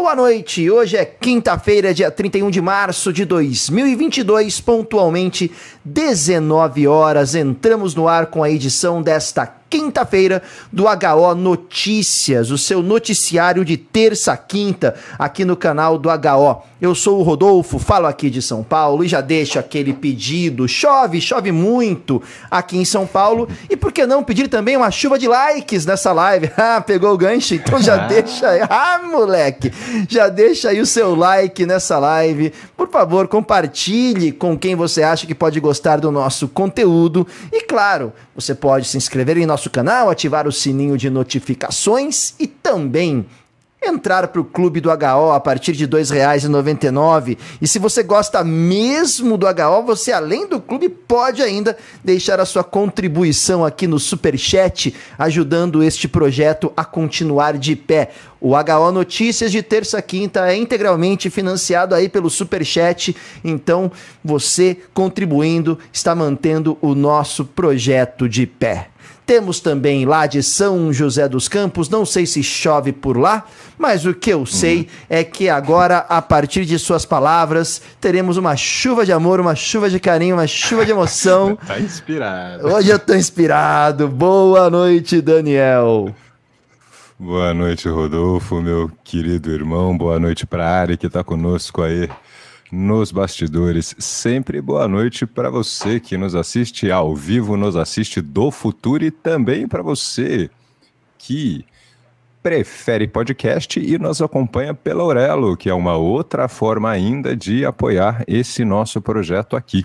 Boa noite, hoje é quinta-feira, dia 31 de março de 2022, pontualmente 19 horas. Entramos no ar com a edição desta quinta-feira do HO Notícias, o seu noticiário de terça a quinta aqui no canal do HO. Eu sou o Rodolfo, falo aqui de São Paulo e já deixo aquele pedido. Chove, chove muito aqui em São Paulo. E por que não pedir também uma chuva de likes nessa live? Ah, pegou o gancho? Então já deixa aí. Ah, moleque! Já deixa aí o seu like nessa live. Por favor, compartilhe com quem você acha que pode gostar do nosso conteúdo. E claro, você pode se inscrever em nosso canal, ativar o sininho de notificações e também entrar para o clube do HO a partir de R$ 2,99. E se você gosta mesmo do HO, você além do clube pode ainda deixar a sua contribuição aqui no Super Chat, ajudando este projeto a continuar de pé. O HO Notícias de terça a quinta é integralmente financiado aí pelo Super Chat, então você contribuindo está mantendo o nosso projeto de pé. Temos também lá de São José dos Campos, não sei se chove por lá, mas o que eu sei uhum. é que agora, a partir de suas palavras, teremos uma chuva de amor, uma chuva de carinho, uma chuva de emoção. tá inspirado. Hoje eu tô inspirado. Boa noite, Daniel. Boa noite, Rodolfo, meu querido irmão. Boa noite para a Ari que está conosco aí nos bastidores. Sempre boa noite para você que nos assiste ao vivo, nos assiste do futuro e também para você que prefere podcast e nos acompanha pela Aurelo, que é uma outra forma ainda de apoiar esse nosso projeto aqui.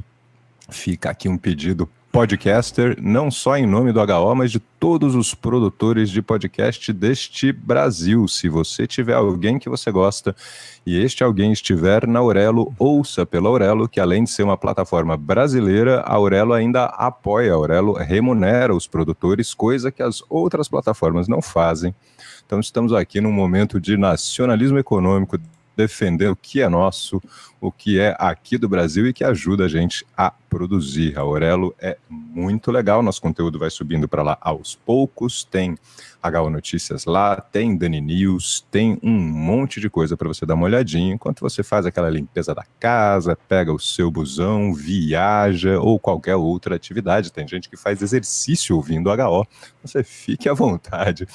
Fica aqui um pedido podcaster, não só em nome do HO, mas de todos os produtores de podcast deste Brasil. Se você tiver alguém que você gosta e este alguém estiver na Aurelo, ouça pela Aurelo, que além de ser uma plataforma brasileira, a Aurelo ainda apoia, a Aurelo remunera os produtores, coisa que as outras plataformas não fazem. Então estamos aqui num momento de nacionalismo econômico defender o que é nosso, o que é aqui do Brasil e que ajuda a gente a produzir. A Aurelo é muito legal, nosso conteúdo vai subindo para lá aos poucos, tem HO Notícias lá, tem Dani News, tem um monte de coisa para você dar uma olhadinha, enquanto você faz aquela limpeza da casa, pega o seu busão, viaja ou qualquer outra atividade. Tem gente que faz exercício ouvindo HO, você fique à vontade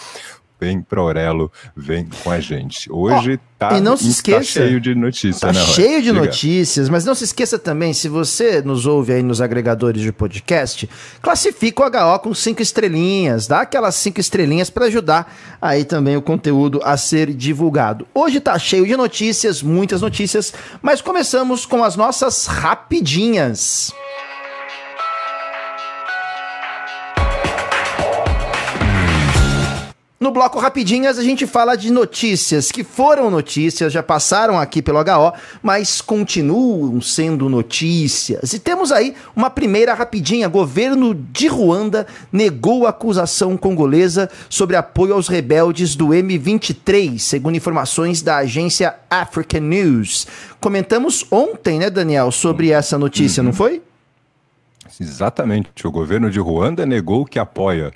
vem pro Aurelo, vem com a gente. Hoje oh, tá, não se esqueça, tá cheio de notícias, tá né? Cheio de Diga. notícias, mas não se esqueça também, se você nos ouve aí nos agregadores de podcast, classifica o HO com cinco estrelinhas, dá aquelas cinco estrelinhas para ajudar aí também o conteúdo a ser divulgado. Hoje tá cheio de notícias, muitas notícias, mas começamos com as nossas rapidinhas. Bloco Rapidinhas, a gente fala de notícias que foram notícias, já passaram aqui pelo HO, mas continuam sendo notícias. E temos aí uma primeira rapidinha: governo de Ruanda negou a acusação congolesa sobre apoio aos rebeldes do M23, segundo informações da agência African News. Comentamos ontem, né, Daniel, sobre essa notícia, uhum. não foi? Exatamente. O governo de Ruanda negou que apoia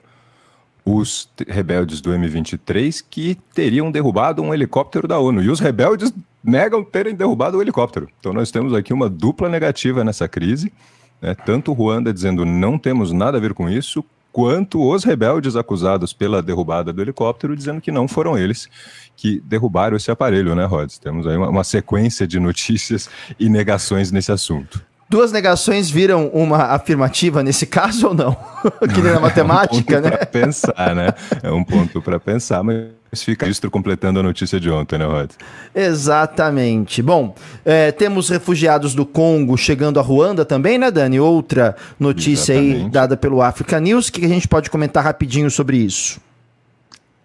os rebeldes do M23 que teriam derrubado um helicóptero da ONU. E os rebeldes negam terem derrubado o helicóptero. Então nós temos aqui uma dupla negativa nessa crise. Né? Tanto Ruanda dizendo não temos nada a ver com isso, quanto os rebeldes acusados pela derrubada do helicóptero dizendo que não foram eles que derrubaram esse aparelho, né, Rods? Temos aí uma, uma sequência de notícias e negações nesse assunto. Duas negações viram uma afirmativa nesse caso ou não? que nem na matemática, é um né? Para pensar, né? É um ponto para pensar, mas fica registro completando a notícia de ontem, né, Rod? Exatamente. Bom, é, temos refugiados do Congo chegando a Ruanda também, né, Dani? Outra notícia Exatamente. aí dada pelo Africa News. O que a gente pode comentar rapidinho sobre isso?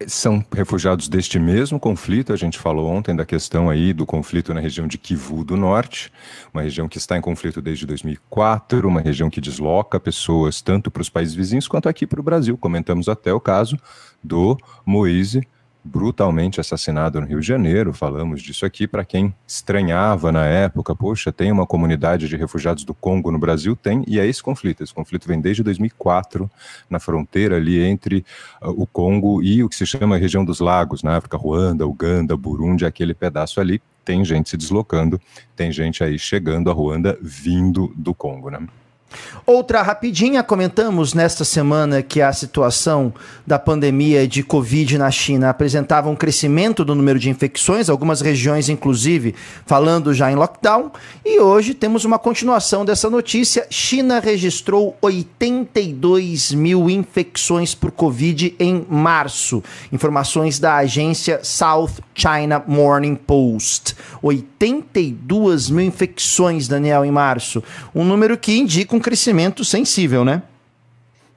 São refugiados deste mesmo conflito. A gente falou ontem da questão aí do conflito na região de Kivu do Norte, uma região que está em conflito desde 2004, uma região que desloca pessoas tanto para os países vizinhos quanto aqui para o Brasil. Comentamos até o caso do Moise brutalmente assassinado no Rio de Janeiro. Falamos disso aqui para quem estranhava na época. Poxa, tem uma comunidade de refugiados do Congo no Brasil? Tem, e é esse conflito. Esse conflito vem desde 2004, na fronteira ali entre uh, o Congo e o que se chama a região dos lagos, na África, Ruanda, Uganda, Burundi, aquele pedaço ali. Tem gente se deslocando, tem gente aí chegando a Ruanda vindo do Congo, né? Outra rapidinha, comentamos nesta semana que a situação da pandemia de Covid na China apresentava um crescimento do número de infecções, algumas regiões, inclusive, falando já em lockdown. E hoje temos uma continuação dessa notícia. China registrou 82 mil infecções por Covid em março. Informações da agência South China Morning Post. 82 mil infecções, Daniel, em março. Um número que indica um crescimento sensível, né?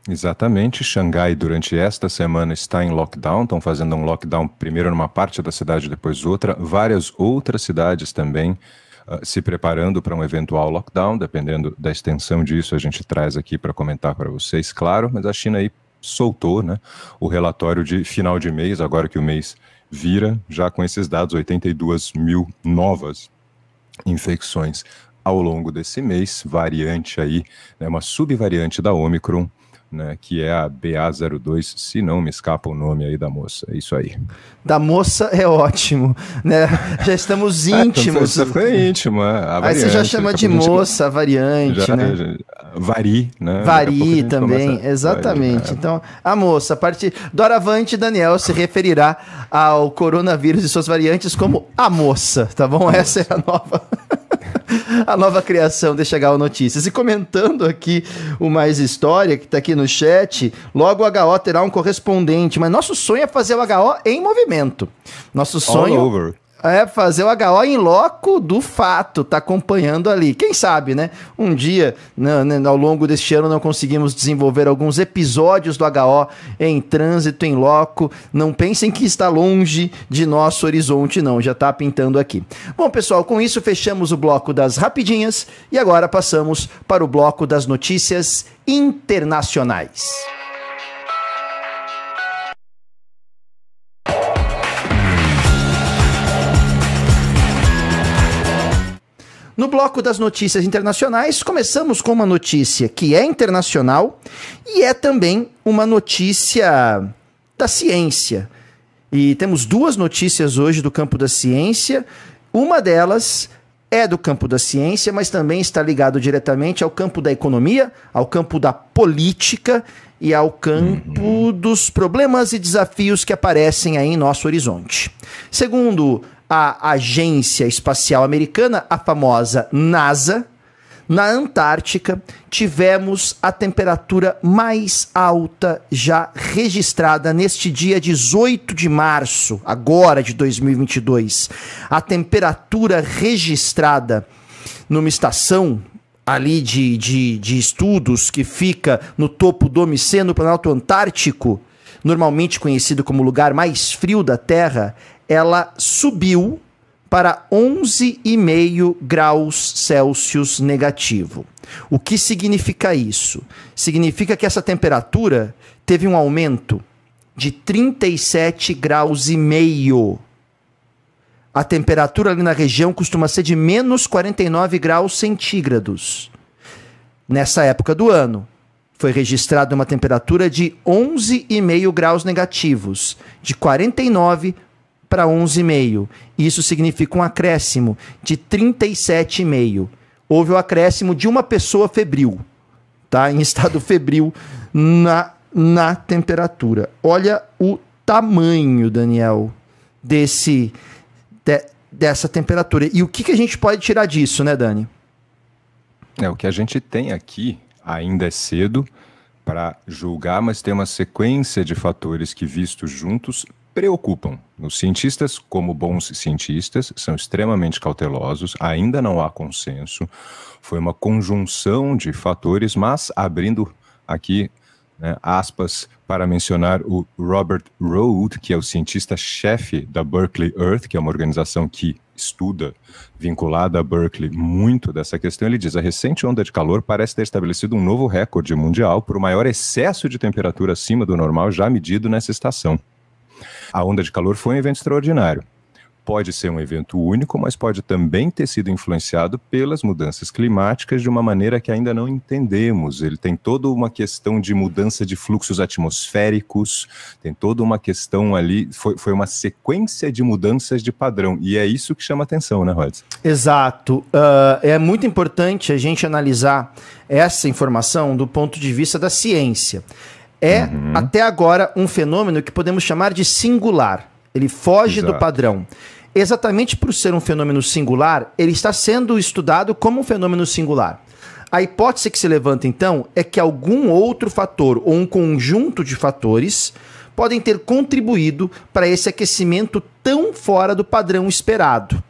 Exatamente. Xangai, durante esta semana, está em lockdown. Estão fazendo um lockdown primeiro numa parte da cidade, depois outra. Várias outras cidades também uh, se preparando para um eventual lockdown. Dependendo da extensão disso, a gente traz aqui para comentar para vocês, claro. Mas a China aí soltou né, o relatório de final de mês, agora que o mês vira, já com esses dados, 82 mil novas infecções ao longo desse mês, variante aí, né, uma subvariante da Omicron, né, que é a BA02, se não me escapa o nome aí da moça, é isso aí. Da moça é ótimo, né? Já estamos ah, então íntimos. Você ficou íntimo, é, a Aí você já chama de moça, gente... variante, já, né? Já, vari, né? Vari também, exatamente. Vari, é. Então, a moça, a partir doravante, Daniel se referirá ao coronavírus e suas variantes como a moça, tá bom? Essa é a nova a nova criação Deixa Gal Notícias. E comentando aqui o Mais História, que está aqui no chat, logo o HO terá um correspondente, mas nosso sonho é fazer o HO em movimento. Nosso sonho. É fazer o HO em loco do fato, tá acompanhando ali. Quem sabe, né? Um dia, né, né, ao longo deste ano, não conseguimos desenvolver alguns episódios do HO em trânsito, em loco. Não pensem que está longe de nosso horizonte, não. Já tá pintando aqui. Bom, pessoal, com isso fechamos o bloco das rapidinhas e agora passamos para o bloco das notícias internacionais. No bloco das notícias internacionais, começamos com uma notícia que é internacional e é também uma notícia da ciência. E temos duas notícias hoje do campo da ciência. Uma delas é do campo da ciência, mas também está ligado diretamente ao campo da economia, ao campo da política e ao campo uhum. dos problemas e desafios que aparecem aí em nosso horizonte. Segundo a Agência Espacial Americana, a famosa NASA, na Antártica, tivemos a temperatura mais alta já registrada neste dia 18 de março, agora de 2022. A temperatura registrada numa estação ali de, de, de estudos que fica no topo do OMC, no Planalto Antártico, normalmente conhecido como o lugar mais frio da Terra, ela subiu para 11,5 graus Celsius negativo. O que significa isso? Significa que essa temperatura teve um aumento de 37 graus e meio. A temperatura ali na região costuma ser de menos 49 graus centígrados. Nessa época do ano, foi registrada uma temperatura de 11,5 graus negativos, de 49 para 11,5. Isso significa um acréscimo de 37,5. Houve o acréscimo de uma pessoa febril, tá? Em estado febril na, na temperatura. Olha o tamanho, Daniel, desse de, dessa temperatura. E o que, que a gente pode tirar disso, né, Dani? É, o que a gente tem aqui ainda é cedo para julgar, mas tem uma sequência de fatores que, vistos juntos, preocupam. Os cientistas, como bons cientistas, são extremamente cautelosos, ainda não há consenso. Foi uma conjunção de fatores, mas abrindo aqui né, aspas para mencionar o Robert Rode, que é o cientista-chefe da Berkeley Earth, que é uma organização que estuda, vinculada a Berkeley, muito dessa questão. Ele diz: a recente onda de calor parece ter estabelecido um novo recorde mundial por maior excesso de temperatura acima do normal já medido nessa estação. A onda de calor foi um evento extraordinário pode ser um evento único, mas pode também ter sido influenciado pelas mudanças climáticas de uma maneira que ainda não entendemos. Ele tem toda uma questão de mudança de fluxos atmosféricos, tem toda uma questão ali, foi, foi uma sequência de mudanças de padrão, e é isso que chama atenção, né, Rod? Exato. Uh, é muito importante a gente analisar essa informação do ponto de vista da ciência. É, uhum. até agora, um fenômeno que podemos chamar de singular. Ele foge Exato. do padrão. Exatamente por ser um fenômeno singular, ele está sendo estudado como um fenômeno singular. A hipótese que se levanta então é que algum outro fator ou um conjunto de fatores podem ter contribuído para esse aquecimento tão fora do padrão esperado.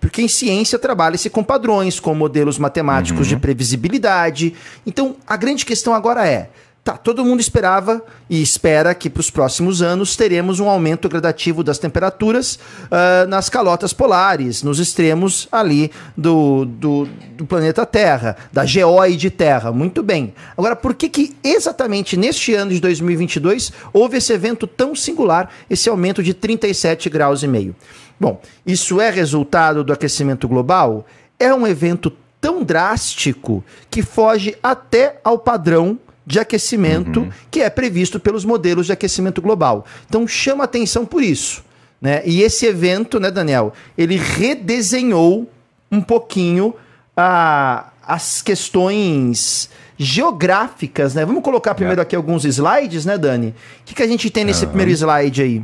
Porque em ciência trabalha-se com padrões, com modelos matemáticos uhum. de previsibilidade. Então, a grande questão agora é: Tá, todo mundo esperava e espera que para os próximos anos teremos um aumento gradativo das temperaturas uh, nas calotas polares, nos extremos ali do, do, do, planeta Terra, da geóide Terra. Muito bem. Agora, por que, que exatamente neste ano de 2022 houve esse evento tão singular, esse aumento de 37 graus e meio? Bom, isso é resultado do aquecimento global? É um evento tão drástico que foge até ao padrão de aquecimento uhum. que é previsto pelos modelos de aquecimento global. Então chama atenção por isso. Né? E esse evento, né, Daniel, ele redesenhou um pouquinho a, as questões geográficas, né? Vamos colocar primeiro é. aqui alguns slides, né, Dani? O que, que a gente tem nesse uhum. primeiro slide aí?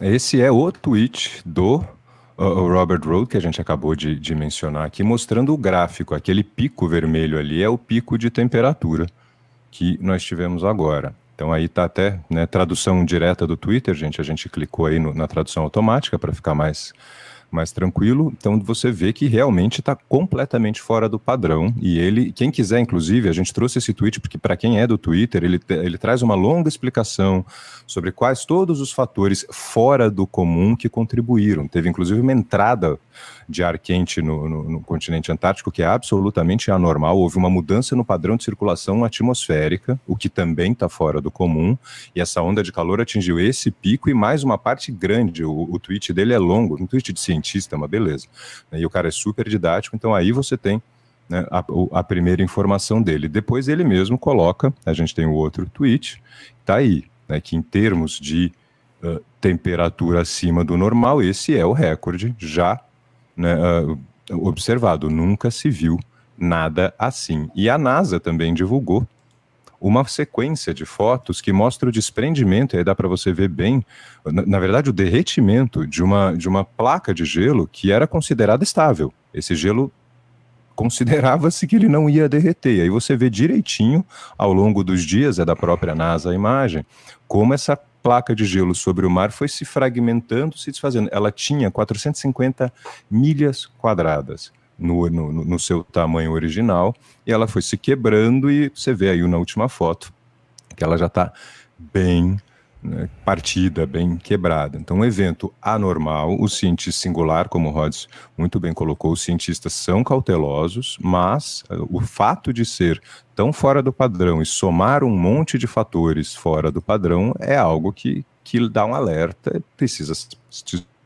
Esse é o tweet do o Robert Road, que a gente acabou de, de mencionar aqui, mostrando o gráfico. Aquele pico vermelho ali é o pico de temperatura que nós tivemos agora. Então aí está até né, tradução direta do Twitter, gente. A gente clicou aí no, na tradução automática para ficar mais mais tranquilo. Então você vê que realmente está completamente fora do padrão. E ele, quem quiser, inclusive, a gente trouxe esse tweet porque para quem é do Twitter, ele, ele traz uma longa explicação sobre quais todos os fatores fora do comum que contribuíram. Teve inclusive uma entrada de ar quente no, no, no, continente antártico, que é absolutamente anormal. Houve uma mudança no padrão de circulação atmosférica, o que também está fora do comum, e essa onda de calor atingiu esse pico e mais uma parte grande. O, o tweet dele é longo, um tweet de cientista, uma beleza. E o cara é super didático, então aí você tem né, a, a, primeira informação dele. Depois ele mesmo coloca, a gente tem o outro tweet, tá aí, né, que em termos de uh, temperatura acima do normal, esse é o recorde já né, uh, observado. Nunca se viu nada assim. E a NASA também divulgou uma sequência de fotos que mostra o desprendimento, e aí dá para você ver bem, na, na, verdade, o derretimento de uma, de uma placa de gelo que era considerada estável. Esse gelo considerava-se que ele não ia derreter. E aí você vê direitinho, ao longo dos dias, é da própria NASA a imagem, como essa placa de gelo sobre o mar foi se fragmentando, se desfazendo. Ela tinha 450 milhas quadradas no, no, no seu tamanho original e ela foi se quebrando e você vê aí na última foto que ela já está bem né, partida, bem quebrada. Então, um evento anormal, o cientista singular, como o Rhodes muito bem colocou, os cientistas são cautelosos, mas uh, o fato de ser tão fora do padrão e somar um monte de fatores fora do padrão é algo que, que dá um alerta, precisa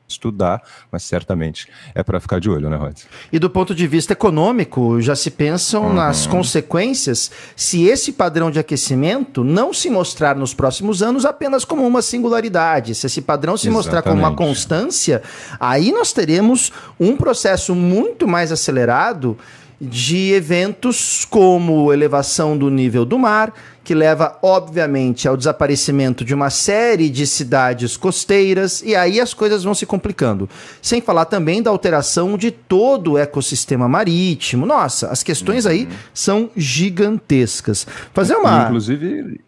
estudar, mas certamente é para ficar de olho, né, Rod? E do ponto de vista econômico, já se pensam uhum. nas consequências se esse padrão de aquecimento não se mostrar nos próximos anos apenas como uma singularidade. Se esse padrão se Exatamente. mostrar como uma constância, aí nós teremos um processo muito mais acelerado de eventos como elevação do nível do mar, que leva, obviamente, ao desaparecimento de uma série de cidades costeiras, e aí as coisas vão se complicando. Sem falar também da alteração de todo o ecossistema marítimo. Nossa, as questões uhum. aí são gigantescas. Fazer uma. Inclusive,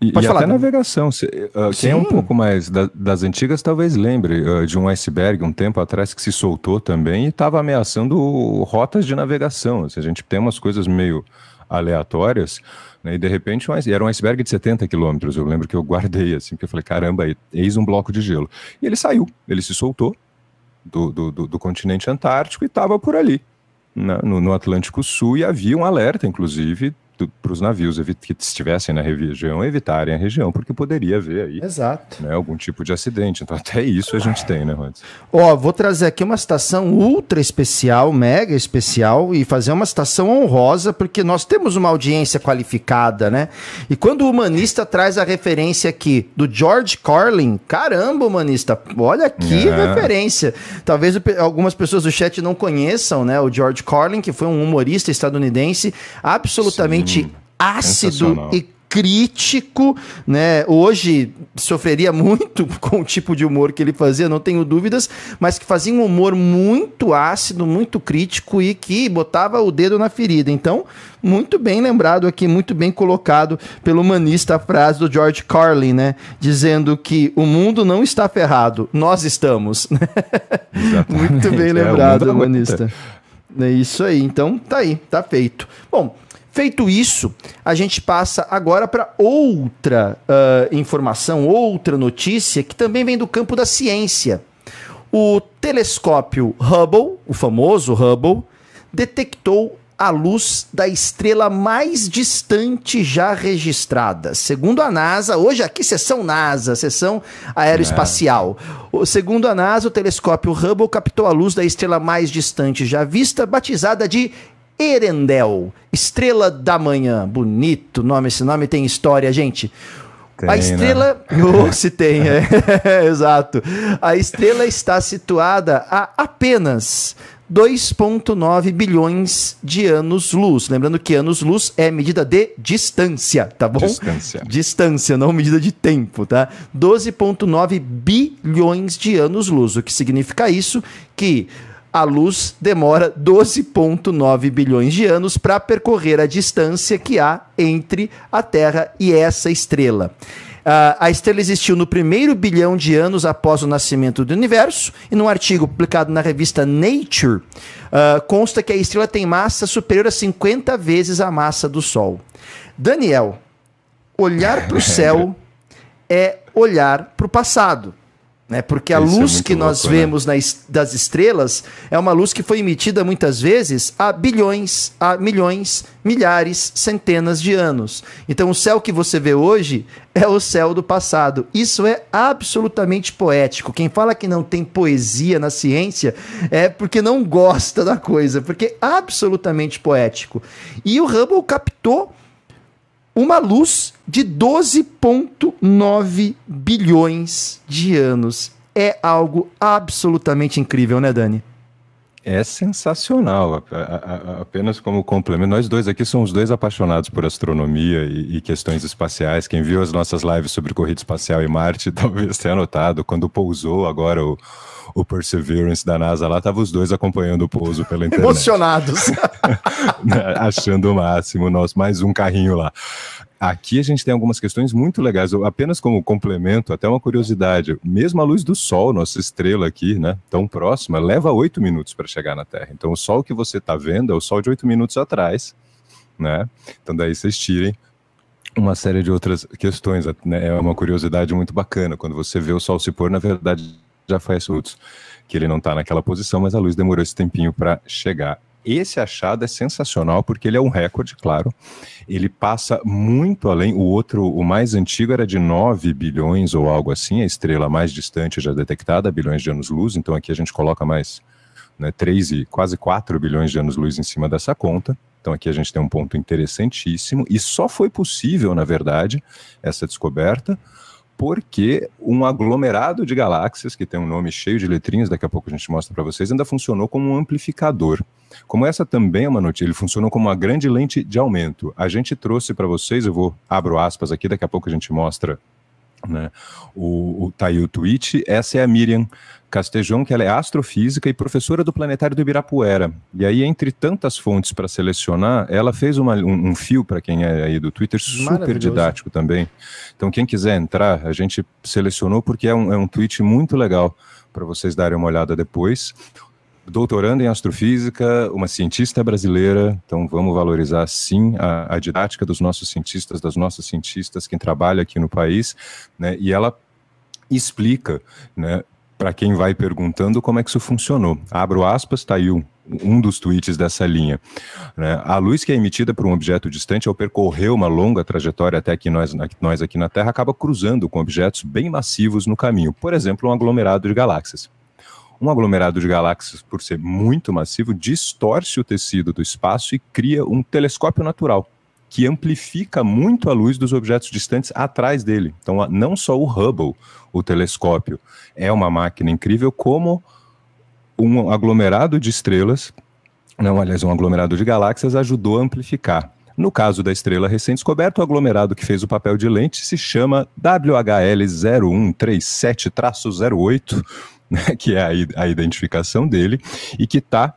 e, Pode e falar, até navegação. Se, uh, quem é um pouco mais da, das antigas talvez lembre uh, de um iceberg um tempo atrás que se soltou também e estava ameaçando rotas de navegação. Se a gente tem umas coisas meio aleatórias, né, e de repente um, era um iceberg de 70 quilômetros. Eu lembro que eu guardei assim, porque eu falei, caramba, eis um bloco de gelo. E ele saiu, ele se soltou do, do, do, do continente antártico e estava por ali, no, no Atlântico Sul, e havia um alerta, inclusive, para os navios que estivessem na região evitarem a região, porque poderia haver aí Exato. Né, algum tipo de acidente. Então, até isso a gente tem, né, Rhodes? Ó, vou trazer aqui uma citação ultra especial, mega especial, e fazer uma citação honrosa, porque nós temos uma audiência qualificada, né? E quando o humanista traz a referência aqui do George Carlin, caramba, humanista, olha que é. referência. Talvez algumas pessoas do chat não conheçam, né? O George Carlin, que foi um humorista estadunidense absolutamente Sim, ácido e crítico, né? Hoje sofreria muito com o tipo de humor que ele fazia, não tenho dúvidas, mas que fazia um humor muito ácido, muito crítico e que botava o dedo na ferida. Então, muito bem lembrado aqui, muito bem colocado pelo humanista a frase do George Carlin, né? Dizendo que o mundo não está ferrado, nós estamos. muito bem é, lembrado, é, humanista. É isso aí. Então, tá aí, tá feito. Bom, Feito isso, a gente passa agora para outra uh, informação, outra notícia que também vem do campo da ciência. O telescópio Hubble, o famoso Hubble, detectou a luz da estrela mais distante já registrada. Segundo a NASA, hoje aqui sessão NASA, sessão aeroespacial. É. Segundo a NASA, o telescópio Hubble captou a luz da estrela mais distante já vista, batizada de Erendel, Estrela da Manhã. Bonito nome, esse nome tem história, gente. Tem, a né? estrela. Né? Oh, se tem, é. exato. A estrela está situada a apenas 2,9 bilhões de anos-luz. Lembrando que anos-luz é medida de distância, tá bom? Distância. Distância, não medida de tempo, tá? 12,9 bilhões de anos-luz. O que significa isso? Que a luz demora 12,9 bilhões de anos para percorrer a distância que há entre a Terra e essa estrela. Uh, a estrela existiu no primeiro bilhão de anos após o nascimento do universo, e num artigo publicado na revista Nature, uh, consta que a estrela tem massa superior a 50 vezes a massa do Sol. Daniel, olhar para o céu é olhar para o passado. Né? Porque a Isso é luz é que nós louco, né? vemos né? nas, das estrelas é uma luz que foi emitida muitas vezes há bilhões, há milhões, milhares, centenas de anos. Então o céu que você vê hoje é o céu do passado. Isso é absolutamente poético. Quem fala que não tem poesia na ciência é porque não gosta da coisa, porque é absolutamente poético. E o Hubble captou uma luz de 12,9 bilhões de anos. É algo absolutamente incrível, né, Dani? É sensacional. Apenas como complemento, nós dois aqui somos dois apaixonados por astronomia e, questões espaciais. Quem viu as nossas lives sobre corrida espacial e Marte talvez tenha notado quando pousou agora o, o Perseverance da NASA lá, estavam os dois acompanhando o pouso pela internet. Emocionados. Achando o máximo, nós mais um carrinho lá. Aqui a gente tem algumas questões muito legais, apenas como complemento, até uma curiosidade. Mesmo a luz do Sol, nossa estrela aqui, né, tão próxima, leva oito minutos para chegar na Terra. Então o Sol que você está vendo é o Sol de oito minutos atrás, né? Então daí vocês tirem uma série de outras questões. Né? É uma curiosidade muito bacana. Quando você vê o Sol se pôr, na verdade já faz minutos que ele não está naquela posição, mas a luz demorou esse tempinho para chegar. Esse achado é sensacional porque ele é um recorde, claro. Ele passa muito além. O outro, o mais antigo, era de 9 bilhões ou algo assim, a estrela mais distante já detectada, bilhões de anos-luz. Então aqui a gente coloca mais né, 3 e quase 4 bilhões de anos-luz em cima dessa conta. Então aqui a gente tem um ponto interessantíssimo. E só foi possível, na verdade, essa descoberta porque um aglomerado de galáxias, que tem um nome cheio de letrinhas, daqui a pouco a gente mostra para vocês, ainda funcionou como um amplificador. Como essa também é uma notícia, ele funcionou como uma grande lente de aumento. A gente trouxe para vocês, eu vou abro aspas aqui, daqui a pouco a gente mostra né, o, o, tá aí o tweet. Essa é a Miriam Castejon, que ela é astrofísica e professora do Planetário do Ibirapuera. E aí, entre tantas fontes para selecionar, ela fez uma, um, um, fio, para quem é aí do Twitter, super didático também. Então, quem quiser entrar, a gente selecionou porque é um, é um tweet muito legal para vocês darem uma olhada depois. Doutorando em astrofísica, uma cientista brasileira, então vamos valorizar sim a, a didática dos nossos cientistas, das nossas cientistas, quem trabalha aqui no país, né? E ela explica, né, para quem vai perguntando como é que isso funcionou. Abro aspas, está aí um, um dos tweets dessa linha. Né? A luz que é emitida por um objeto distante ao percorrer uma longa trajetória até que nós, nós aqui na Terra acaba cruzando com objetos bem massivos no caminho, por exemplo, um aglomerado de galáxias. Um aglomerado de galáxias, por ser muito massivo, distorce o tecido do espaço e cria um telescópio natural que amplifica muito a luz dos objetos distantes atrás dele. Então, não só o Hubble, o telescópio, é uma máquina incrível, como um aglomerado de estrelas, não, aliás, um aglomerado de galáxias ajudou a amplificar. No caso da estrela recém-descoberta, o aglomerado que fez o papel de lente se chama WHL0137-08, né, que é a, a identificação dele, e que está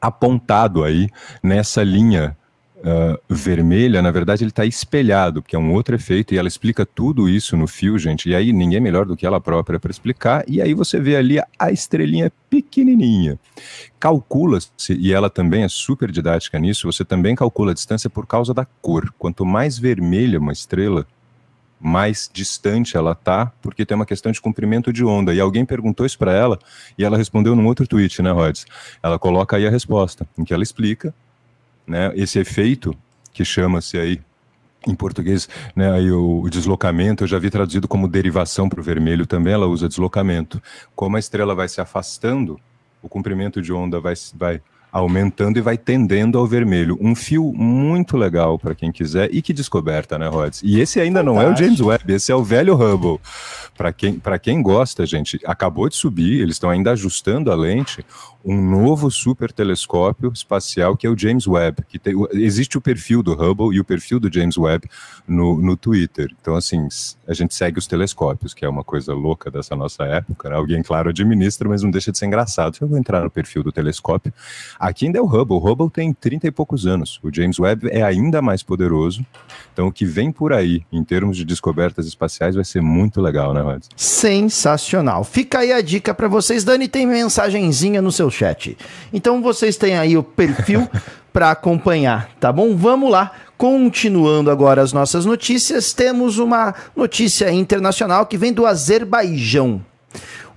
apontado aí nessa linha uh, vermelha, na verdade, ele está espelhado, que é um outro efeito, e ela explica tudo isso no fio, gente, e aí ninguém melhor do que ela própria para explicar, e aí você vê ali a estrelinha pequenininha. Calcula-se, e ela também é super didática nisso, você também calcula a distância por causa da cor. Quanto mais vermelha uma estrela, mais distante ela tá, porque tem uma questão de comprimento de onda. E alguém perguntou isso para ela e ela respondeu num outro tweet, né, Rods? Ela coloca aí a resposta, em que ela explica né, esse efeito que chama-se aí em português, né, aí o, o, deslocamento, eu já vi traduzido como derivação para o vermelho também, ela usa deslocamento. Como a estrela vai se afastando, o comprimento de onda vai, vai aumentando e vai tendendo ao vermelho. Um fio muito legal para quem quiser. E que descoberta, né, Rods? E esse ainda Fantástico. não é o James Webb, esse é o velho Hubble. Para quem, quem gosta, gente, acabou de subir, eles estão ainda ajustando a lente um novo super telescópio espacial que é o James Webb. Que tem, existe o perfil do Hubble e o perfil do James Webb no, no Twitter. Então, assim, a gente segue os telescópios, que é uma coisa louca dessa nossa época. Né? Alguém, claro, administra, mas não deixa de ser engraçado. Eu vou entrar no perfil do telescópio. Aqui ainda é o Hubble. O Hubble tem 30 e poucos anos. O James Webb é ainda mais poderoso. Então, o que vem por aí, em termos de descobertas espaciais, vai ser muito legal, né, Rod? Sensacional. Fica aí a dica para vocês. Dani, tem mensagenzinha no seu chat. Então vocês têm aí o perfil para acompanhar, tá bom? Vamos lá. Continuando agora as nossas notícias, temos uma notícia internacional que vem do Azerbaijão.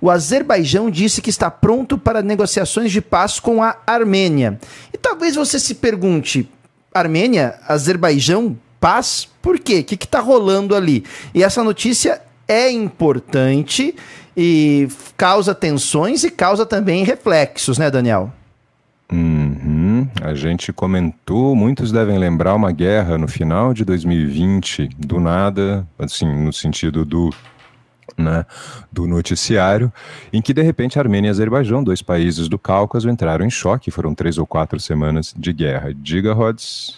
O Azerbaijão disse que está pronto para negociações de paz com a Armênia. E talvez você se pergunte: Armênia, Azerbaijão, paz? Por quê? O que está rolando ali? E essa notícia é importante e causa tensões e causa também reflexos, né, Daniel? Uhum. A gente comentou, muitos devem lembrar uma guerra no final de 2020, do nada, assim, no sentido do né, do noticiário, em que de repente Armênia e Azerbaijão, dois países do Cáucaso, entraram em choque. Foram três ou quatro semanas de guerra. Diga, Rods.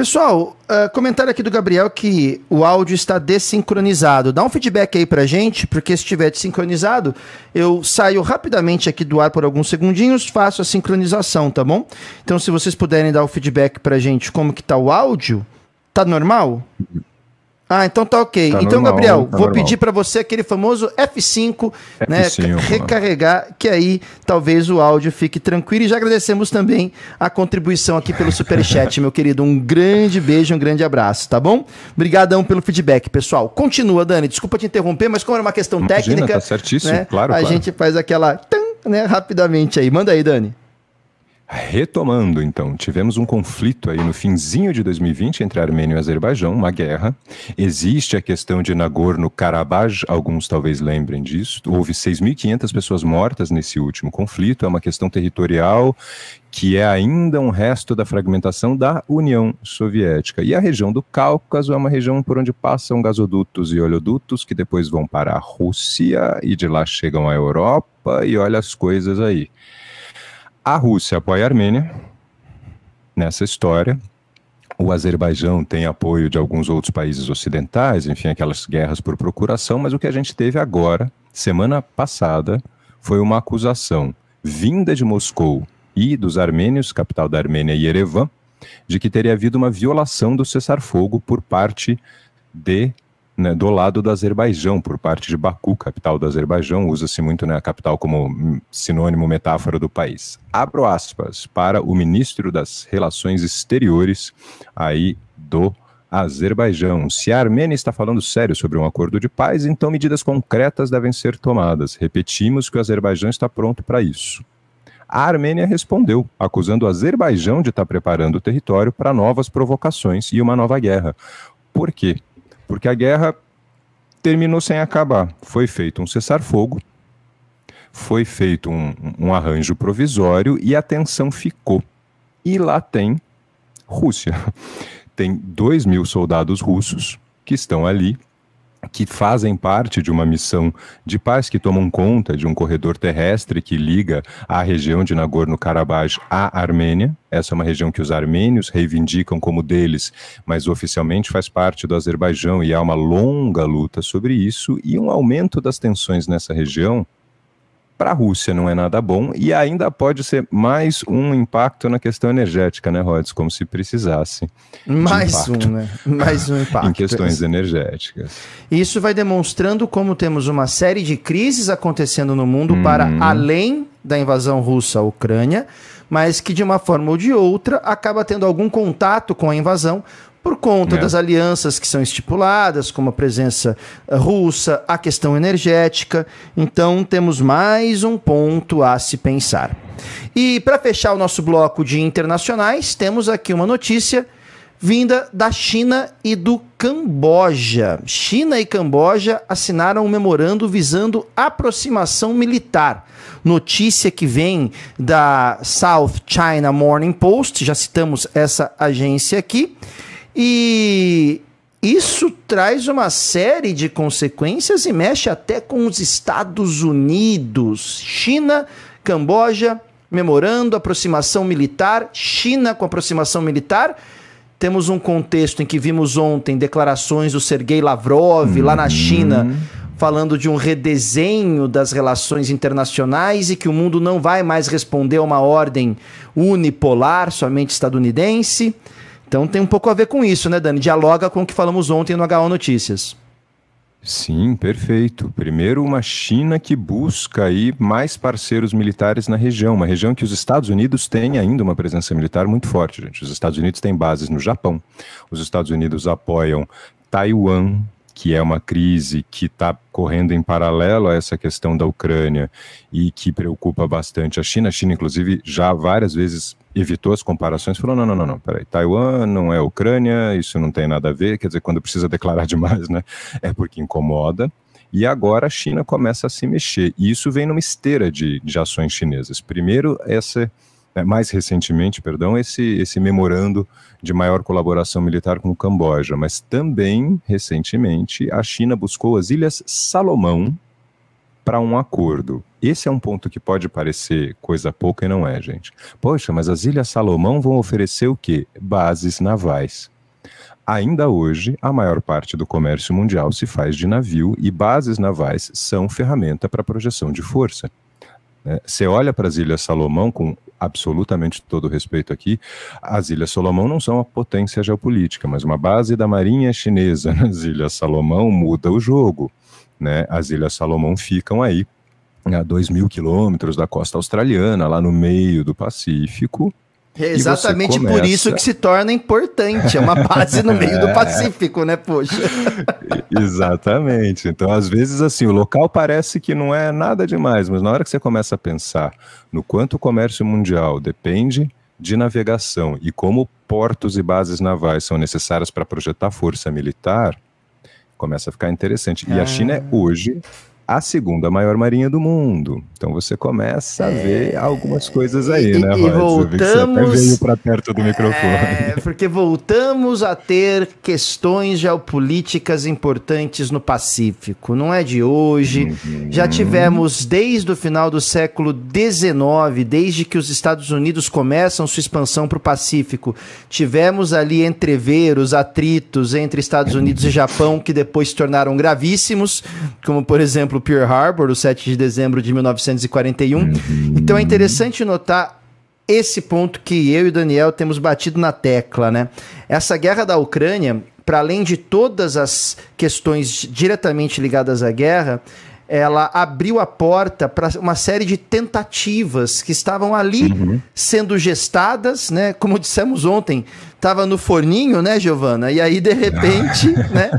Pessoal, uh, comentário aqui do Gabriel que o áudio está desincronizado. Dá um feedback aí pra gente, porque se estiver desincronizado, eu saio rapidamente aqui do ar por alguns segundinhos, faço a sincronização, tá bom? Então, se vocês puderem dar o feedback pra gente como que tá o áudio, tá normal? Ah, então tá ok. Tá então, normal, Gabriel, tá vou normal. pedir para você aquele famoso F5, F5 né, recarregar, que aí talvez o áudio fique tranquilo. E já agradecemos também a contribuição aqui pelo Superchat, meu querido. Um grande beijo, um grande abraço, tá bom? Obrigadão pelo feedback, pessoal. Continua, Dani. Desculpa te interromper, mas como era uma questão Imagina, técnica, tá certíssimo, né, claro, a claro. gente faz aquela né, rapidamente aí. Manda aí, Dani. Retomando, então, tivemos um conflito aí no finzinho de 2020 entre Armênia e Azerbaijão, uma guerra. Existe a questão de Nagorno-Karabakh, alguns talvez lembrem disso. Houve 6.500 pessoas mortas nesse último conflito. É uma questão territorial que é ainda um resto da fragmentação da União Soviética. E a região do Cáucaso é uma região por onde passam gasodutos e oleodutos que depois vão para a Rússia e de lá chegam à Europa e olha as coisas aí. A Rússia apoia a Armênia nessa história. O Azerbaijão tem apoio de alguns outros países ocidentais, enfim, aquelas guerras por procuração, mas o que a gente teve agora, semana passada, foi uma acusação vinda de Moscou e dos armênios, capital da Armênia, Yerevan, de que teria havido uma violação do cessar-fogo por parte de né, do lado do Azerbaijão, por parte de Baku, capital do Azerbaijão, usa-se muito né, a capital como sinônimo, metáfora do país. Abro aspas para o ministro das Relações Exteriores aí do Azerbaijão. Se a Armênia está falando sério sobre um acordo de paz, então medidas concretas devem ser tomadas. Repetimos que o Azerbaijão está pronto para isso. A Armênia respondeu, acusando o Azerbaijão de estar preparando o território para novas provocações e uma nova guerra. Por quê? Porque a guerra terminou sem acabar. Foi feito um cessar-fogo, foi feito um, um arranjo provisório e a tensão ficou. E lá tem Rússia. Tem 2 mil soldados russos que estão ali, que fazem parte de uma missão de paz que tomam conta de um corredor terrestre que liga a região de Nagorno-Karabakh à Armênia. Essa é uma região que os armênios reivindicam como deles, mas oficialmente faz parte do Azerbaijão e há uma longa luta sobre isso e um aumento das tensões nessa região para a Rússia não é nada bom e ainda pode ser mais um impacto na questão energética, né, Rods? Como se precisasse. Mais um, né? Mais um impacto. em questões energéticas. Isso vai demonstrando como temos uma série de crises acontecendo no mundo hum. para além da invasão russa à Ucrânia, mas que de uma forma ou de outra acaba tendo algum contato com a invasão, por conta é. das alianças que são estipuladas, como a presença eh, russa, a questão energética. Então, temos mais um ponto a se pensar. E para fechar o nosso bloco de internacionais, temos aqui uma notícia vinda da China e do Camboja. China e Camboja assinaram um memorando visando aproximação militar. Notícia que vem da South China Morning Post, já citamos essa agência aqui. E isso traz uma série de consequências e mexe até com os Estados Unidos. China, Camboja, memorando, aproximação militar, China com aproximação militar. Temos um contexto em que vimos ontem declarações do Sergei Lavrov uhum. lá na China, uhum. falando de um redesenho das relações internacionais e que o mundo não vai mais responder a uma ordem unipolar, somente estadunidense. Então tem um pouco a ver com isso, né, Dani? Dialoga com o que falamos ontem no HO Notícias. Sim, perfeito. Primeiro, uma China que busca aí mais parceiros militares na região, uma região que os Estados Unidos têm ainda uma presença militar muito forte, gente. Os Estados Unidos têm bases no Japão, os Estados Unidos apoiam Taiwan, que é uma crise que está correndo em paralelo a essa questão da Ucrânia e que preocupa bastante a China. A China, inclusive, já várias vezes evitou as comparações, falou: não, não, não, não, peraí, Taiwan não é Ucrânia, isso não tem nada a ver, quer dizer, quando precisa declarar demais, né, é porque incomoda. E agora a China começa a se mexer. E isso vem numa esteira de, de ações chinesas. Primeiro, essa, mais recentemente, perdão, esse, esse memorando de maior colaboração militar com o Camboja, mas também, recentemente, a China buscou as Ilhas Salomão, para um acordo. Esse é um ponto que pode parecer coisa pouca e não é, gente. Poxa, mas as Ilhas Salomão vão oferecer o quê? Bases navais. Ainda hoje, a maior parte do comércio mundial se faz de navio e bases navais são ferramenta para projeção de força. Né? Você olha para as Ilhas Salomão com absolutamente todo respeito aqui, as Ilhas Salomão não são uma potência geopolítica, mas uma base da marinha chinesa nas Ilhas Salomão muda o jogo. Né? As Ilhas Salomão ficam aí a 2 mil quilômetros da costa australiana, lá no meio do Pacífico. É exatamente começa... por isso que se torna importante, é uma base no meio do é. Pacífico, né, poxa? exatamente. Então, às vezes, assim, o local parece que não é nada demais, mas na hora que você começa a pensar no quanto o comércio mundial depende de navegação e como portos e bases navais são necessárias para projetar força militar, começa a ficar interessante. E a China é hoje a segunda maior marinha do mundo. Então você começa a ver é... algumas coisas aí, e, né? E voltamos... Você veio para perto do microfone. É, porque voltamos a ter questões geopolíticas importantes no Pacífico. Não é de hoje. Uhum. Já tivemos desde o final do século XIX, desde que os Estados Unidos começam sua expansão para o Pacífico, tivemos ali entreveros, atritos entre Estados Unidos e Japão que depois se tornaram gravíssimos, como por exemplo do Pearl Harbor, o 7 de dezembro de 1941. Uhum. Então é interessante notar esse ponto que eu e o Daniel temos batido na tecla, né? Essa guerra da Ucrânia, para além de todas as questões diretamente ligadas à guerra, ela abriu a porta para uma série de tentativas que estavam ali uhum. sendo gestadas, né? Como dissemos ontem, estava no forninho, né, Giovana? E aí, de repente, né,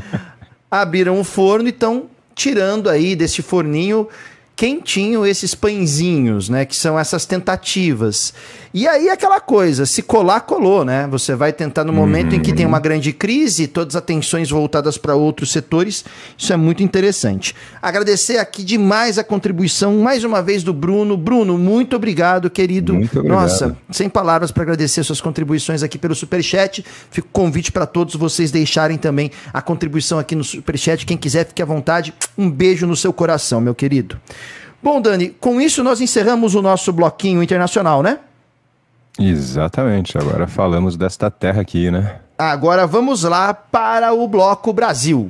abriram o forno e estão tirando aí desse forninho quentinho esses pãezinhos, né? Que são essas tentativas. E aí aquela coisa, se colar, colou, né? Você vai tentar no momento em que tem uma uhum. grande crise, todas as atenções voltadas para outros setores. Isso é muito interessante. Agradecer aqui demais a contribuição, mais uma vez, do Bruno. Bruno, muito obrigado, querido. Muito obrigado. Nossa, sem palavras para agradecer suas contribuições aqui pelo Superchat. Fico convite para todos vocês deixarem também a contribuição aqui no Superchat. Quem quiser, fique à vontade. Um beijo no seu coração, meu querido. Bom, Dani, com isso nós encerramos o nosso bloquinho internacional, né? Exatamente. Agora falamos desta terra aqui, né? Agora vamos lá para o Bloco Brasil.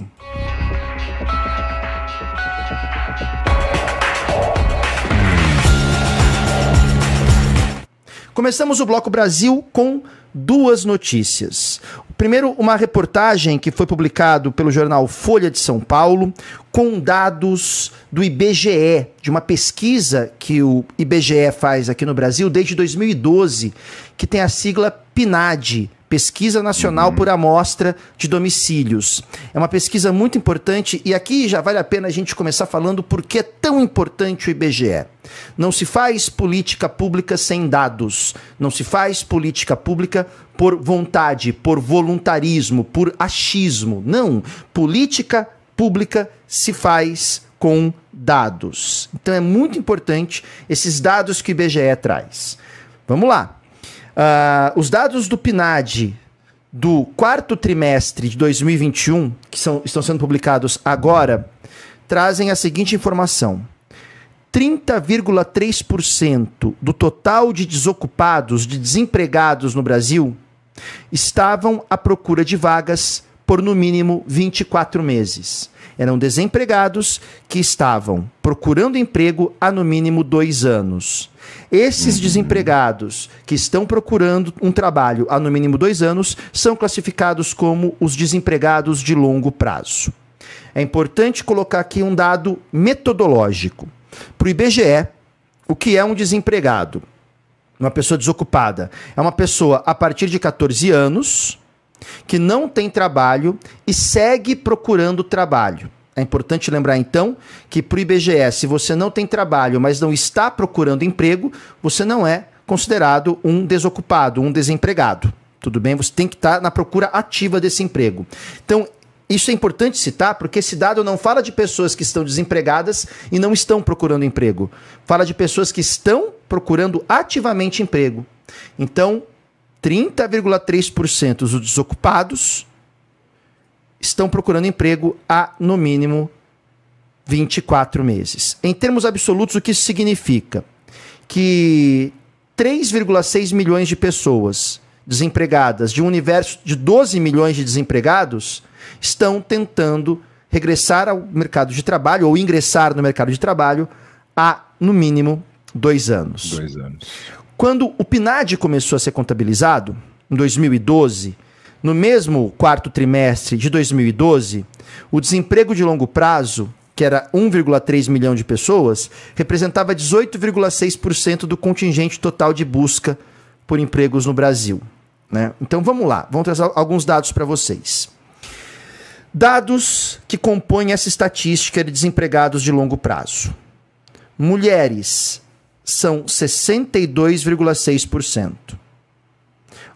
Começamos o Bloco Brasil com duas notícias. Primeiro, uma reportagem que foi publicado pelo jornal Folha de São Paulo, com dados do IBGE, de uma pesquisa que o IBGE faz aqui no Brasil desde 2012, que tem a sigla PNAD, Pesquisa Nacional uhum. por Amostra de Domicílios. É uma pesquisa muito importante e aqui já vale a pena a gente começar falando por que é tão importante o IBGE. Não se faz política pública sem dados. Não se faz política pública por vontade, por voluntarismo, por achismo. Não. Política pública se faz com dados. Então é muito importante esses dados que o IBGE traz. Vamos lá. Uh, os dados do PNAD do quarto trimestre de 2021, que são, estão sendo publicados agora, trazem a seguinte informação: 30,3% do total de desocupados, de desempregados no Brasil, estavam à procura de vagas por no mínimo 24 meses. Eram desempregados que estavam procurando emprego há no mínimo dois anos. Esses uhum. desempregados que estão procurando um trabalho há no mínimo dois anos são classificados como os desempregados de longo prazo. É importante colocar aqui um dado metodológico. Para o IBGE, o que é um desempregado? Uma pessoa desocupada. É uma pessoa a partir de 14 anos que não tem trabalho e segue procurando trabalho. É importante lembrar então que para o IBGE, se você não tem trabalho, mas não está procurando emprego, você não é considerado um desocupado, um desempregado. Tudo bem? Você tem que estar na procura ativa desse emprego. Então, isso é importante citar porque esse dado não fala de pessoas que estão desempregadas e não estão procurando emprego. Fala de pessoas que estão procurando ativamente emprego. Então, 30,3% dos desocupados estão procurando emprego há, no mínimo, 24 meses. Em termos absolutos, o que isso significa? Que 3,6 milhões de pessoas desempregadas, de um universo de 12 milhões de desempregados, estão tentando regressar ao mercado de trabalho ou ingressar no mercado de trabalho há, no mínimo, dois anos. Dois anos. Quando o PNAD começou a ser contabilizado, em 2012, no mesmo quarto trimestre de 2012, o desemprego de longo prazo, que era 1,3 milhão de pessoas, representava 18,6% do contingente total de busca por empregos no Brasil. Né? Então vamos lá, vamos trazer alguns dados para vocês. Dados que compõem essa estatística de desempregados de longo prazo. Mulheres, são 62,6%.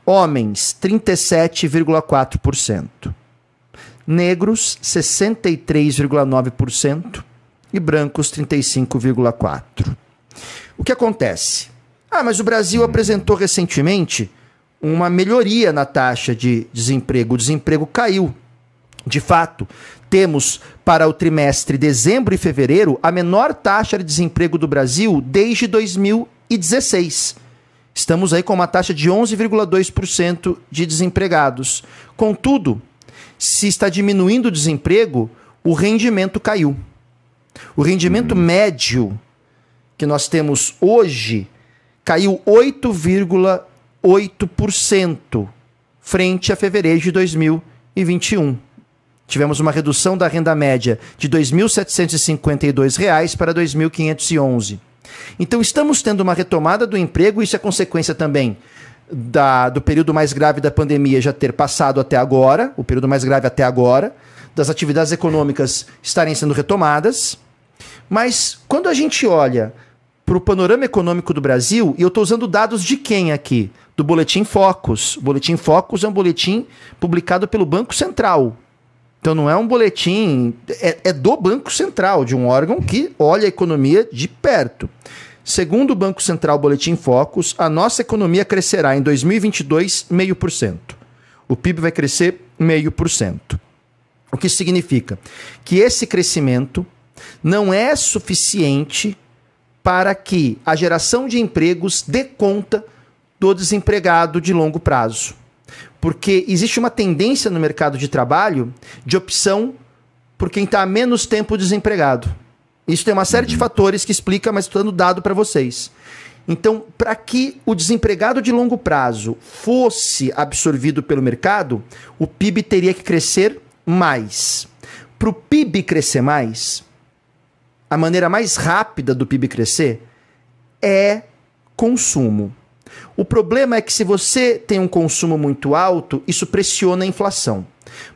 Homens, 37,4%. Negros, 63,9%. E brancos, 35,4%. O que acontece? Ah, mas o Brasil apresentou recentemente uma melhoria na taxa de desemprego. O desemprego caiu. De fato, temos para o trimestre dezembro e fevereiro a menor taxa de desemprego do Brasil desde 2016. Estamos aí com uma taxa de 11,2% de desempregados. Contudo, se está diminuindo o desemprego, o rendimento caiu. O rendimento uhum. médio que nós temos hoje caiu 8,8% frente a fevereiro de 2021. Tivemos uma redução da renda média de R$ 2.752 para R$ 2.511. Então, estamos tendo uma retomada do emprego, isso é consequência também da, do período mais grave da pandemia já ter passado até agora, o período mais grave até agora, das atividades econômicas estarem sendo retomadas. Mas quando a gente olha para o panorama econômico do Brasil, e eu estou usando dados de quem aqui? Do Boletim Focus. O Boletim Focus é um boletim publicado pelo Banco Central. Então não é um boletim, é, é do Banco Central, de um órgão que olha a economia de perto. Segundo o Banco Central Boletim Focus, a nossa economia crescerá em 2022 0,5%. O PIB vai crescer 0,5%. O que significa que esse crescimento não é suficiente para que a geração de empregos dê conta do desempregado de longo prazo porque existe uma tendência no mercado de trabalho de opção por quem está menos tempo desempregado. Isso tem uma série de fatores que explica, mas estou dando dado para vocês. Então, para que o desempregado de longo prazo fosse absorvido pelo mercado, o PIB teria que crescer mais. Para o PIB crescer mais, a maneira mais rápida do PIB crescer é consumo. O problema é que se você tem um consumo muito alto, isso pressiona a inflação.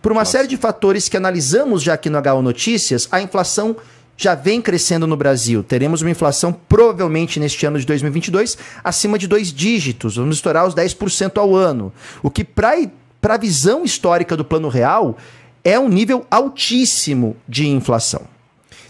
Por uma Nossa. série de fatores que analisamos já aqui no HO Notícias, a inflação já vem crescendo no Brasil. Teremos uma inflação provavelmente neste ano de 2022 acima de dois dígitos, vamos estourar os 10% ao ano. O que para a visão histórica do Plano Real é um nível altíssimo de inflação.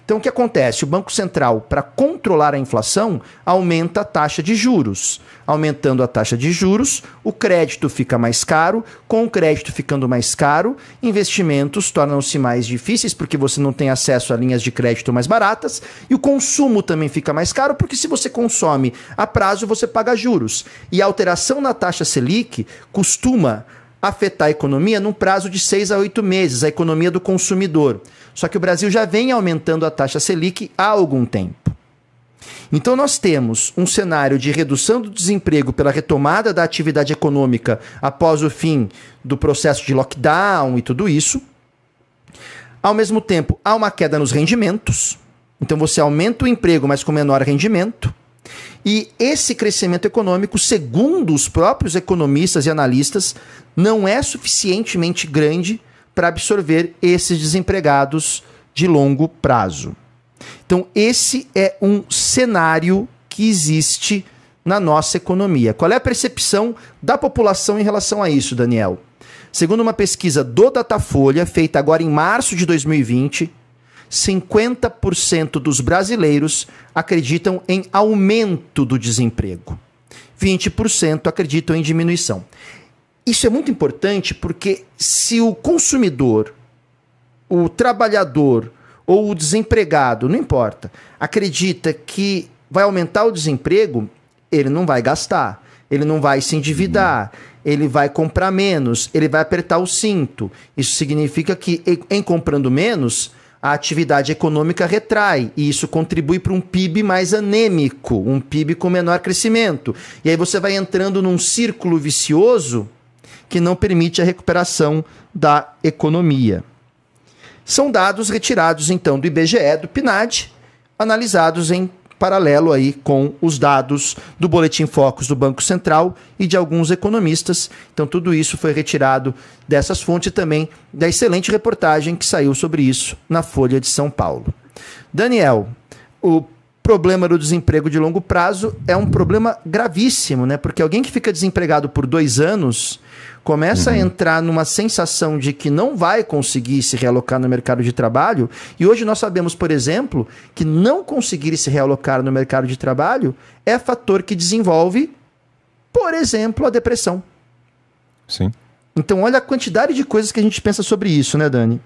Então, o que acontece? O Banco Central, para controlar a inflação, aumenta a taxa de juros. Aumentando a taxa de juros, o crédito fica mais caro. Com o crédito ficando mais caro, investimentos tornam-se mais difíceis porque você não tem acesso a linhas de crédito mais baratas. E o consumo também fica mais caro porque, se você consome a prazo, você paga juros. E a alteração na taxa Selic costuma afetar a economia num prazo de seis a oito meses, a economia do consumidor. Só que o Brasil já vem aumentando a taxa Selic há algum tempo. Então, nós temos um cenário de redução do desemprego pela retomada da atividade econômica após o fim do processo de lockdown e tudo isso. Ao mesmo tempo, há uma queda nos rendimentos. Então, você aumenta o emprego, mas com menor rendimento. E esse crescimento econômico, segundo os próprios economistas e analistas, não é suficientemente grande para absorver esses desempregados de longo prazo. Então, esse é um cenário que existe na nossa economia. Qual é a percepção da população em relação a isso, Daniel? Segundo uma pesquisa do Datafolha, feita agora em março de 2020, 50% dos brasileiros acreditam em aumento do desemprego. 20% acreditam em diminuição. Isso é muito importante porque se o consumidor, o trabalhador ou o desempregado, não importa, acredita que vai aumentar o desemprego, ele não vai gastar, ele não vai se endividar, ele vai comprar menos, ele vai apertar o cinto. Isso significa que em comprando menos, a atividade econômica retrai e isso contribui para um PIB mais anêmico, um PIB com menor crescimento. E aí você vai entrando num círculo vicioso que não permite a recuperação da economia. São dados retirados então do IBGE, do PNAD, analisados em paralelo aí com os dados do Boletim Focus do Banco Central e de alguns economistas. Então tudo isso foi retirado dessas fontes e também da excelente reportagem que saiu sobre isso na Folha de São Paulo. Daniel, o problema do desemprego de longo prazo é um problema gravíssimo, né? Porque alguém que fica desempregado por dois anos começa uhum. a entrar numa sensação de que não vai conseguir se realocar no mercado de trabalho. E hoje nós sabemos, por exemplo, que não conseguir se realocar no mercado de trabalho é fator que desenvolve, por exemplo, a depressão. Sim. Então, olha a quantidade de coisas que a gente pensa sobre isso, né, Dani?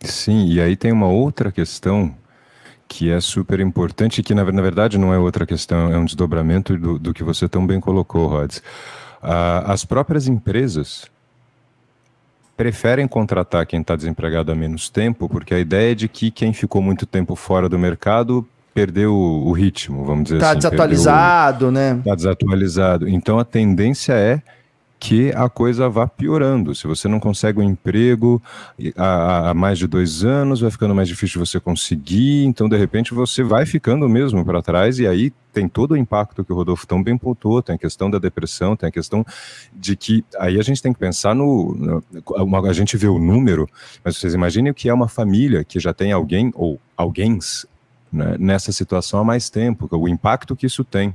Sim, e aí tem uma outra questão que é super importante, que na, na verdade não é outra questão, é um desdobramento do, do que você tão bem colocou, Rods. Uh, as próprias empresas preferem contratar quem está desempregado há menos tempo, porque a ideia é de que quem ficou muito tempo fora do mercado perdeu o ritmo, vamos dizer tá assim. Está desatualizado, né? Está desatualizado. Então a tendência é que a coisa vá piorando. Se você não consegue um emprego há, há, mais de dois anos, vai ficando mais difícil você conseguir, então de repente você vai ficando mesmo para trás, e aí tem todo o impacto que o Rodolfo tão bem pontuou, tem a questão da depressão, tem a questão de que aí a gente tem que pensar no. no a gente vê o número, mas vocês imaginem o que é uma família que já tem alguém ou alguém né, nessa situação há mais tempo, o impacto que isso tem.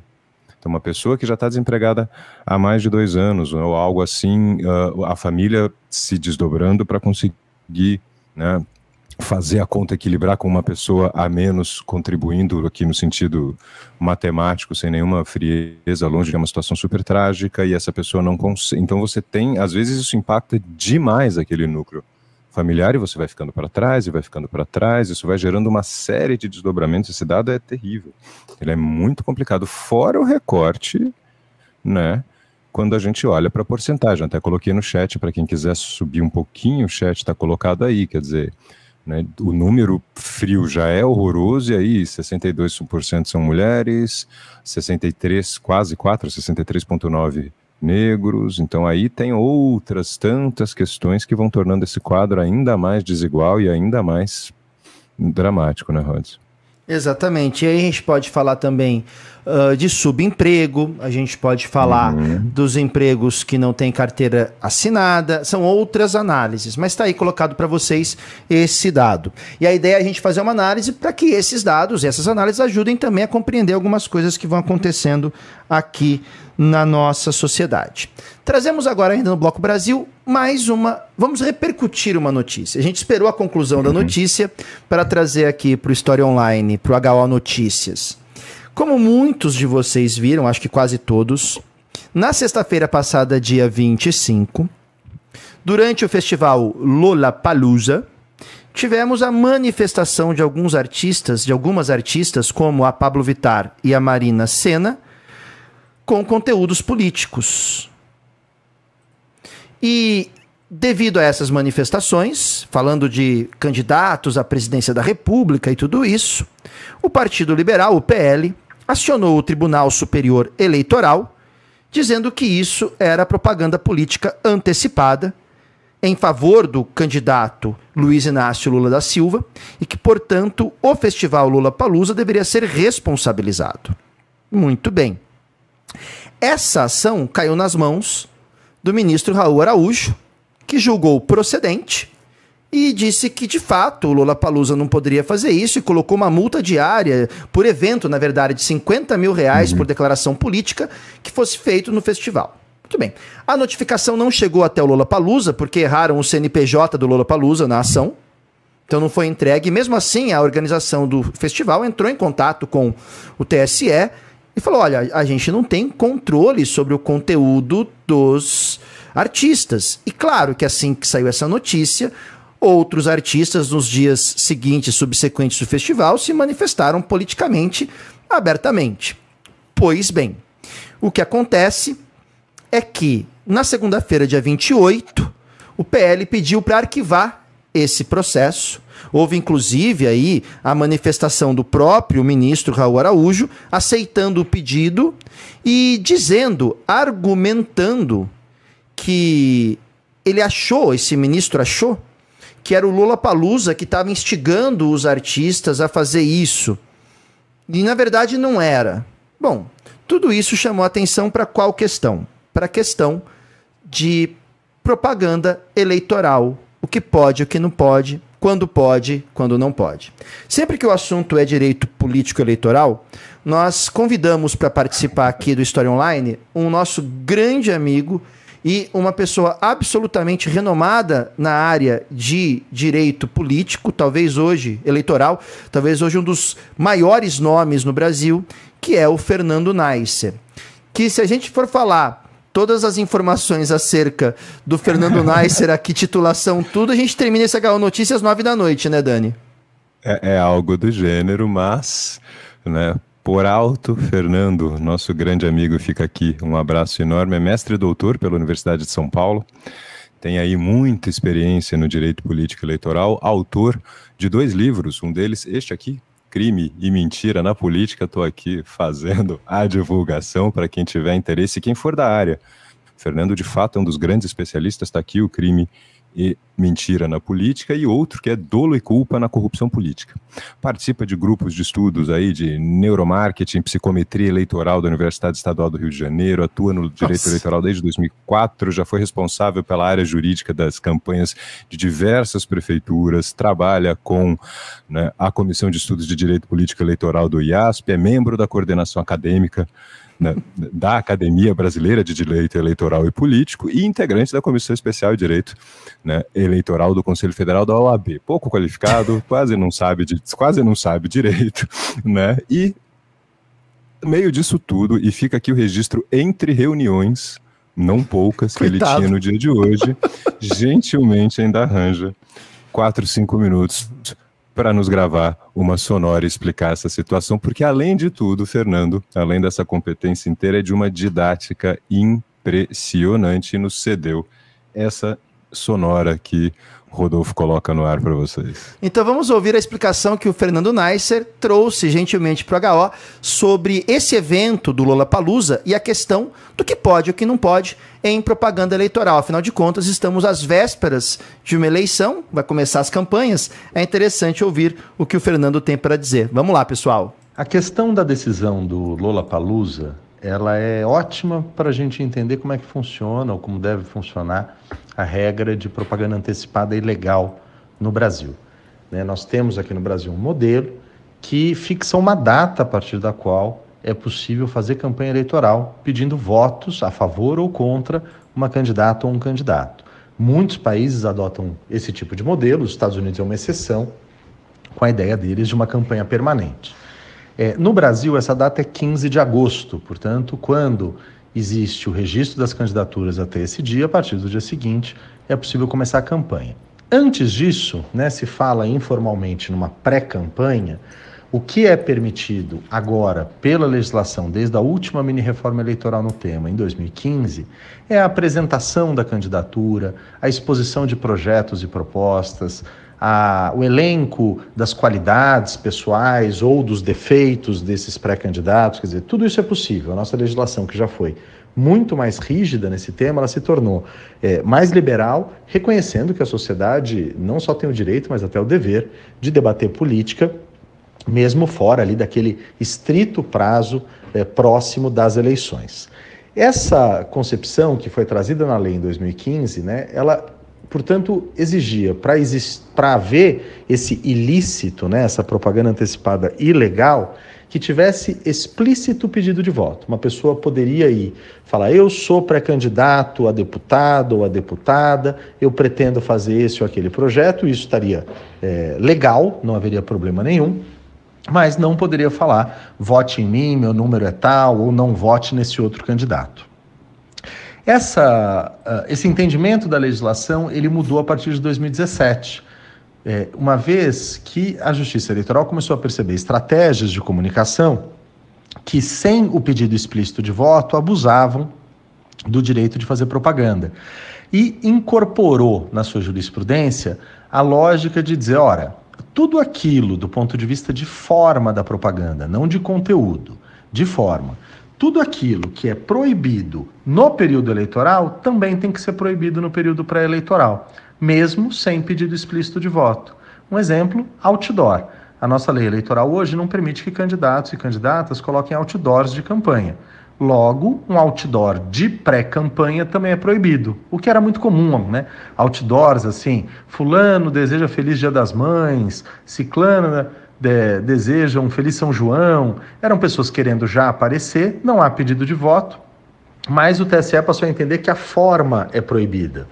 Então, uma pessoa que já está desempregada há mais de dois anos, ou algo assim, uh, a família se desdobrando para conseguir né, fazer a conta equilibrar com uma pessoa a menos, contribuindo aqui no sentido matemático, sem nenhuma frieza, longe de uma situação super trágica, e essa pessoa não consegue. Então, você tem, às vezes, isso impacta demais aquele núcleo familiar e você vai ficando para trás e vai ficando para trás, isso vai gerando uma série de desdobramentos. Esse dado é terrível. Ele é muito complicado, fora o recorte, né? Quando a gente olha para a porcentagem, até coloquei no chat para quem quiser subir um pouquinho, o chat está colocado aí, quer dizer, né, o número frio já é horroroso, e aí 62% são mulheres, 63, quase 4, 63,9% negros. Então aí tem outras tantas questões que vão tornando esse quadro ainda mais desigual e ainda mais dramático, né, Rods? Exatamente. E aí a gente pode falar também uh, de subemprego, a gente pode falar uhum. dos empregos que não têm carteira assinada, são outras análises, mas está aí colocado para vocês esse dado. E a ideia é a gente fazer uma análise para que esses dados, essas análises ajudem também a compreender algumas coisas que vão acontecendo aqui na nossa sociedade. Trazemos agora, ainda no Bloco Brasil, mais uma. Vamos repercutir uma notícia. A gente esperou a conclusão da uhum. notícia para trazer aqui para o História Online, para o HO Notícias. Como muitos de vocês viram, acho que quase todos, na sexta-feira passada, dia 25, durante o festival Lollapalooza, tivemos a manifestação de alguns artistas, de algumas artistas, como a Pablo Vittar e a Marina Senna, com conteúdos políticos. E devido a essas manifestações, falando de candidatos à presidência da República e tudo isso, o Partido Liberal, o PL, acionou o Tribunal Superior Eleitoral, dizendo que isso era propaganda política antecipada em favor do candidato Luiz Inácio Lula da Silva e que, portanto, o Festival Lula Palusa deveria ser responsabilizado. Muito bem. Essa ação caiu nas mãos do ministro Raul Araújo, que julgou procedente e disse que, de fato, o Lula Palusa não poderia fazer isso e colocou uma multa diária por evento, na verdade, de 50 mil reais por declaração política que fosse feito no festival. Muito bem. A notificação não chegou até o Lula Palusa, porque erraram o CNPJ do Lula Palusa na ação. Então não foi entregue. Mesmo assim, a organização do festival entrou em contato com o TSE e falou: olha, a gente não tem controle sobre o conteúdo dos artistas. E claro que assim que saiu essa notícia, outros artistas nos dias seguintes, subsequentes do festival, se manifestaram politicamente abertamente. Pois bem, o que acontece é que na segunda-feira, dia 28, o PL pediu para arquivar esse processo Houve inclusive aí a manifestação do próprio ministro Raul Araújo aceitando o pedido e dizendo, argumentando que ele achou, esse ministro achou, que era o Lula Palusa que estava instigando os artistas a fazer isso. E na verdade não era. Bom, tudo isso chamou atenção para qual questão? Para a questão de propaganda eleitoral. O que pode, o que não pode, quando pode, quando não pode. Sempre que o assunto é direito político eleitoral, nós convidamos para participar aqui do História Online um nosso grande amigo e uma pessoa absolutamente renomada na área de direito político, talvez hoje eleitoral, talvez hoje um dos maiores nomes no Brasil, que é o Fernando Neisser. Que se a gente for falar todas as informações acerca do Fernando Neisser, aqui, titulação, tudo, a gente termina esse HO Notícias às nove da noite, né, Dani? É, é algo do gênero, mas, né, por alto, Fernando, nosso grande amigo, fica aqui. Um abraço enorme. É mestre e doutor pela Universidade de São Paulo. Tem aí muita experiência no direito político eleitoral, autor de dois livros, um deles, este aqui, crime e mentira na política, estou aqui fazendo a divulgação para quem tiver interesse, quem for da área. Fernando, de fato, é um dos grandes especialistas, está aqui o crime e mentira na política e outro que é dolo e culpa na corrupção política. Participa de grupos de estudos aí de neuromarketing, psicometria eleitoral da Universidade Estadual do Rio de Janeiro, atua no direito Nossa. eleitoral desde 2004, já foi responsável pela área jurídica das campanhas de diversas prefeituras, trabalha com né, a Comissão de Estudos de Direito Político Eleitoral do IASP, é membro da coordenação acadêmica né, da Academia Brasileira de Direito Eleitoral e Político e integrante da Comissão Especial de Direito né, Eleitoral do Conselho Federal da OAB. Pouco qualificado, quase não sabe, de, quase não sabe direito, né? E meio disso tudo, e fica aqui o registro entre reuniões, não poucas, que Coitado. ele tinha no dia de hoje, gentilmente ainda arranja quatro, cinco minutos para nos gravar uma sonora e explicar essa situação, porque além de tudo, Fernando, além dessa competência inteira, é de uma didática impressionante e nos cedeu essa sonora que Rodolfo coloca no ar para vocês. Então vamos ouvir a explicação que o Fernando Neisser trouxe gentilmente para o HO sobre esse evento do Lula Palusa e a questão do que pode e o que não pode em propaganda eleitoral. Afinal de contas, estamos às vésperas de uma eleição, vai começar as campanhas. É interessante ouvir o que o Fernando tem para dizer. Vamos lá, pessoal. A questão da decisão do Lula Palusa ela é ótima para a gente entender como é que funciona ou como deve funcionar a regra de propaganda antecipada ilegal no Brasil. Né? Nós temos aqui no Brasil um modelo que fixa uma data a partir da qual é possível fazer campanha eleitoral pedindo votos a favor ou contra uma candidata ou um candidato. Muitos países adotam esse tipo de modelo, os Estados Unidos é uma exceção, com a ideia deles de uma campanha permanente. É, no Brasil, essa data é 15 de agosto, portanto, quando existe o registro das candidaturas até esse dia, a partir do dia seguinte é possível começar a campanha. Antes disso, né, se fala informalmente numa pré-campanha, o que é permitido agora pela legislação, desde a última mini-reforma eleitoral no tema, em 2015, é a apresentação da candidatura, a exposição de projetos e propostas, a, o elenco das qualidades pessoais ou dos defeitos desses pré-candidatos, quer dizer, tudo isso é possível. A nossa legislação, que já foi muito mais rígida nesse tema, ela se tornou é, mais liberal, reconhecendo que a sociedade não só tem o direito, mas até o dever de debater política, mesmo fora ali daquele estrito prazo é, próximo das eleições. Essa concepção que foi trazida na lei em 2015, né, ela portanto, exigia para haver esse ilícito, né, essa propaganda antecipada ilegal, que tivesse explícito pedido de voto. Uma pessoa poderia ir falar: eu sou pré-candidato a deputado ou a deputada, eu pretendo fazer esse ou aquele projeto, isso estaria é, legal, não haveria problema nenhum. Mas não poderia falar, vote em mim, meu número é tal, ou não vote nesse outro candidato. Essa, uh, esse entendimento da legislação ele mudou a partir de 2017, é, uma vez que a Justiça Eleitoral começou a perceber estratégias de comunicação que, sem o pedido explícito de voto, abusavam do direito de fazer propaganda. E incorporou na sua jurisprudência a lógica de dizer: ora, tudo aquilo do ponto de vista de forma da propaganda, não de conteúdo, de forma tudo aquilo que é proibido no período eleitoral também tem que ser proibido no período pré-eleitoral, mesmo sem pedido explícito de voto. Um exemplo, outdoor. A nossa lei eleitoral hoje não permite que candidatos e candidatas coloquem outdoors de campanha. Logo, um outdoor de pré-campanha também é proibido, o que era muito comum, né? Outdoors assim, fulano deseja feliz Dia das Mães, ciclano né? De, desejam feliz São João, eram pessoas querendo já aparecer, não há pedido de voto, mas o TSE passou a entender que a forma é proibida.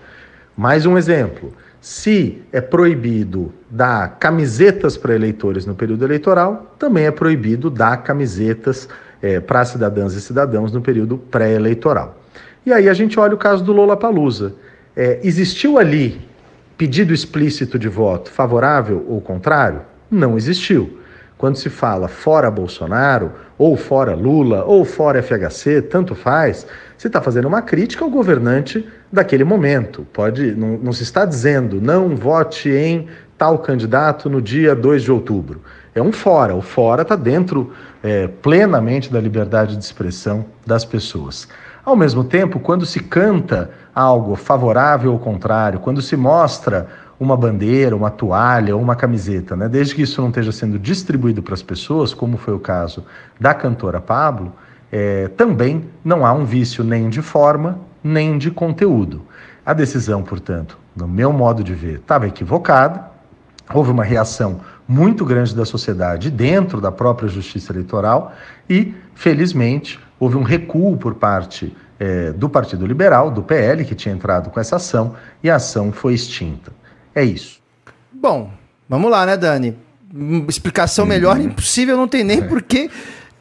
Mais um exemplo: se é proibido dar camisetas para eleitores no período eleitoral, também é proibido dar camisetas é, para cidadãs e cidadãos no período pré-eleitoral. E aí a gente olha o caso do Lola Palusa. É, existiu ali pedido explícito de voto favorável ou contrário? Não existiu. Quando se fala fora Bolsonaro, ou fora Lula, ou fora FHC, tanto faz, se está fazendo uma crítica ao governante daquele momento. Pode, não, não se está dizendo não vote em tal candidato no dia 2 de outubro. É um fora. O fora está dentro é, plenamente da liberdade de expressão das pessoas. Ao mesmo tempo, quando se canta algo favorável ou contrário, quando se mostra uma bandeira, uma toalha ou uma camiseta, né? desde que isso não esteja sendo distribuído para as pessoas, como foi o caso da cantora Pablo, é, também não há um vício nem de forma nem de conteúdo. A decisão, portanto, no meu modo de ver, estava equivocada. Houve uma reação muito grande da sociedade dentro da própria justiça eleitoral e, felizmente, houve um recuo por parte é, do Partido Liberal, do PL, que tinha entrado com essa ação, e a ação foi extinta. É isso. Bom, vamos lá, né, Dani? Explicação melhor impossível, não tem nem por que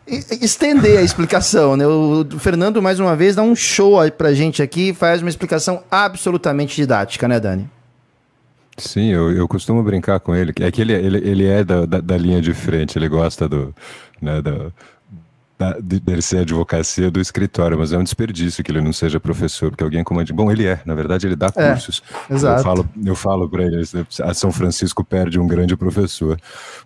estender a explicação, né? O Fernando, mais uma vez, dá um show aí pra gente aqui faz uma explicação absolutamente didática, né, Dani? Sim, eu, eu costumo brincar com ele. É que ele, ele, ele é da, da, da linha de frente, ele gosta do, né, do, da, de ser advocacia do escritório, mas é um desperdício que ele não seja professor, porque alguém comande. Bom, ele é, na verdade, ele dá é, cursos. Exato. Eu falo, eu falo para ele, a São Francisco perde um grande professor,